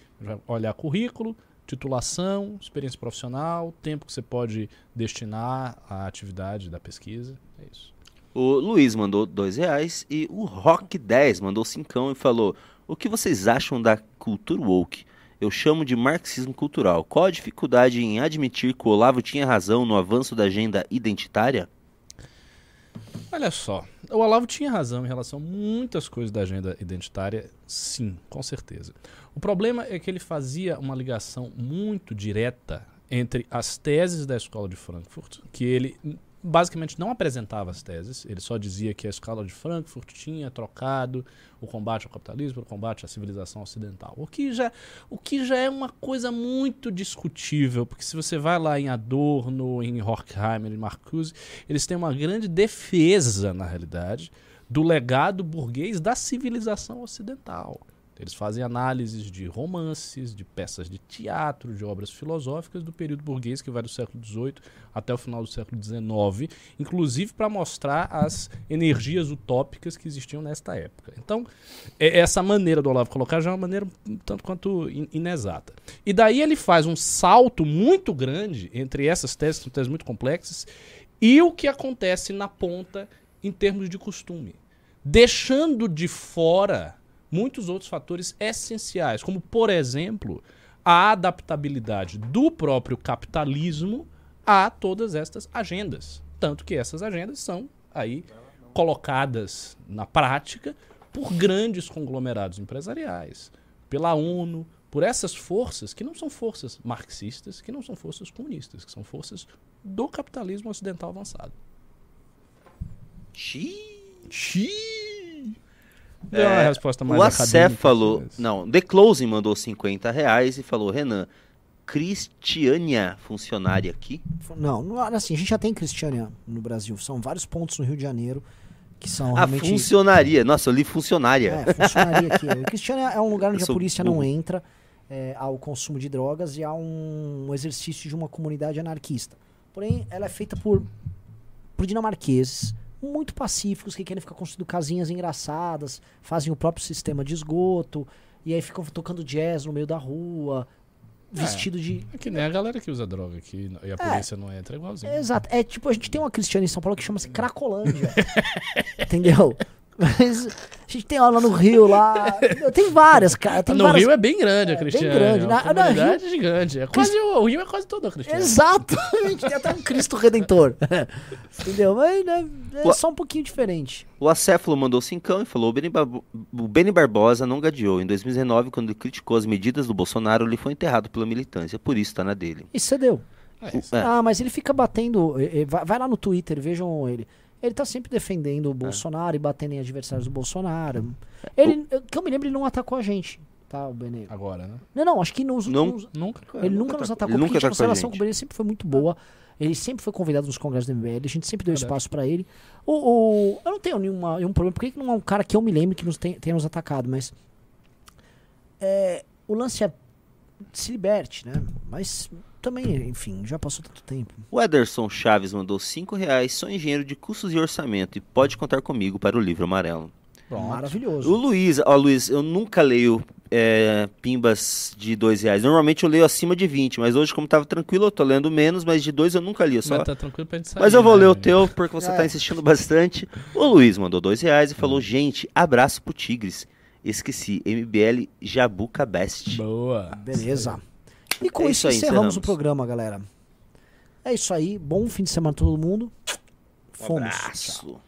Olhar currículo, titulação, experiência profissional, tempo que você pode destinar à atividade da pesquisa. É isso. O Luiz mandou dois reais e o Rock 10 mandou cincão e falou: O que vocês acham da cultura woke? Eu chamo de marxismo cultural. Qual a dificuldade em admitir que o Olavo tinha razão no avanço da agenda identitária? Olha só, o Olavo tinha razão em relação a muitas coisas da agenda identitária, sim, com certeza. O problema é que ele fazia uma ligação muito direta entre as teses da escola de Frankfurt, que ele basicamente não apresentava as teses, ele só dizia que a escola de Frankfurt tinha trocado o combate ao capitalismo pelo combate à civilização ocidental. O que já, o que já é uma coisa muito discutível, porque se você vai lá em Adorno, em Horkheimer, em Marcuse, eles têm uma grande defesa, na realidade, do legado burguês da civilização ocidental. Eles fazem análises de romances, de peças de teatro, de obras filosóficas do período burguês que vai do século XVIII até o final do século XIX, inclusive para mostrar as energias utópicas que existiam nesta época. Então, é- essa maneira do Olavo colocar já é uma maneira tanto quanto in- inexata. E daí ele faz um salto muito grande entre essas teses, que são teses muito complexas, e o que acontece na ponta em termos de costume, deixando de fora muitos outros fatores essenciais, como, por exemplo, a adaptabilidade do próprio capitalismo a todas estas agendas. Tanto que essas agendas são aí colocadas na prática por grandes conglomerados empresariais, pela ONU, por essas forças que não são forças marxistas, que não são forças comunistas, que são forças do capitalismo ocidental avançado. Deu uma É, resposta mais o Acéfalo. mas- Não, The Closing mandou 50 reais e falou: Renan, Cristiania funcionária aqui? Não, não, assim, a gente já tem Cristiania no Brasil. São vários pontos no Rio de Janeiro que são Ah, realmente. funcionaria. Nossa, eu li funcionária. É, funcionaria aqui. Cristiania é um lugar onde a polícia não burro. entra é, ao consumo de drogas e há um exercício de uma comunidade anarquista. Porém, ela é feita por, por dinamarqueses muito pacíficos que querem ficar construindo casinhas engraçadas, fazem o próprio sistema de esgoto e aí ficam tocando jazz no meio da rua, vestido de É que nem a galera que usa droga aqui e a polícia não entra é igualzinho. Exato. É tipo, a gente tem uma cristiana em São Paulo que chama-se Cracolândia. Entendeu? Mas a gente tem lá no Rio, lá. Tem várias, cara. Tem no várias... Rio é bem grande a bem grande. É uma Na- na comunidade gigante. É quase, o Rio é quase todo a Cristiane. Exato! A gente tem até um Cristo Redentor. Entendeu? Mas né, é Ua- só um pouquinho diferente. O Acéfalo mandou cincão e falou: o Beni, o Beni Barbosa não gadeou. Em 2019, quando ele criticou as medidas do Bolsonaro, ele foi enterrado pela militância. Por isso tá na dele. E cedeu. É isso. É. Ah, mas ele fica batendo. vai lá no Twitter, vejam ele. Ele tá sempre defendendo o É. Bolsonaro e batendo em adversários do Bolsonaro. Ele, eu- que eu me lembro, ele não atacou a gente, tá, o Benê? Agora, né? Não, não, acho que nos, Não- nos- Nunca. Ele nunca nos atacou, Ele nunca porque a atacou a relação gente. com ele sempre foi muito boa. Ele sempre foi convidado nos congressos do MBL, a gente sempre deu Verdade. espaço pra ele. O, o- eu não tenho nenhuma, nenhum problema, porque não é um cara que eu me lembro que nos tem, tenha nos atacado, mas. é, o lance é. Se liberte, né? Mas também, enfim, já passou tanto tempo. O Ederson Chaves mandou 5 reais. Sou engenheiro de custos e orçamento e pode contar comigo para o livro amarelo. Pronto. Maravilhoso. O Luiz, ó, Luiz, eu nunca leio é, pimbas de 2 reais. Normalmente eu leio acima de 20, mas hoje, como tava tranquilo, eu tô lendo menos, mas de 2 eu nunca li. eu Só... Mas tá tranquilo pra gente sair. Mas eu vou né, ler o teu porque você É. tá insistindo bastante. O Luiz mandou dois reais e falou: gente, abraço pro Tigres. Esqueci, MBL Jabuca Best. Boa. Beleza. E com É isso, isso aí, encerramos encerramos. o programa, galera. É isso aí. Bom fim de semana a todo mundo. Fomos. abraço. Tchau.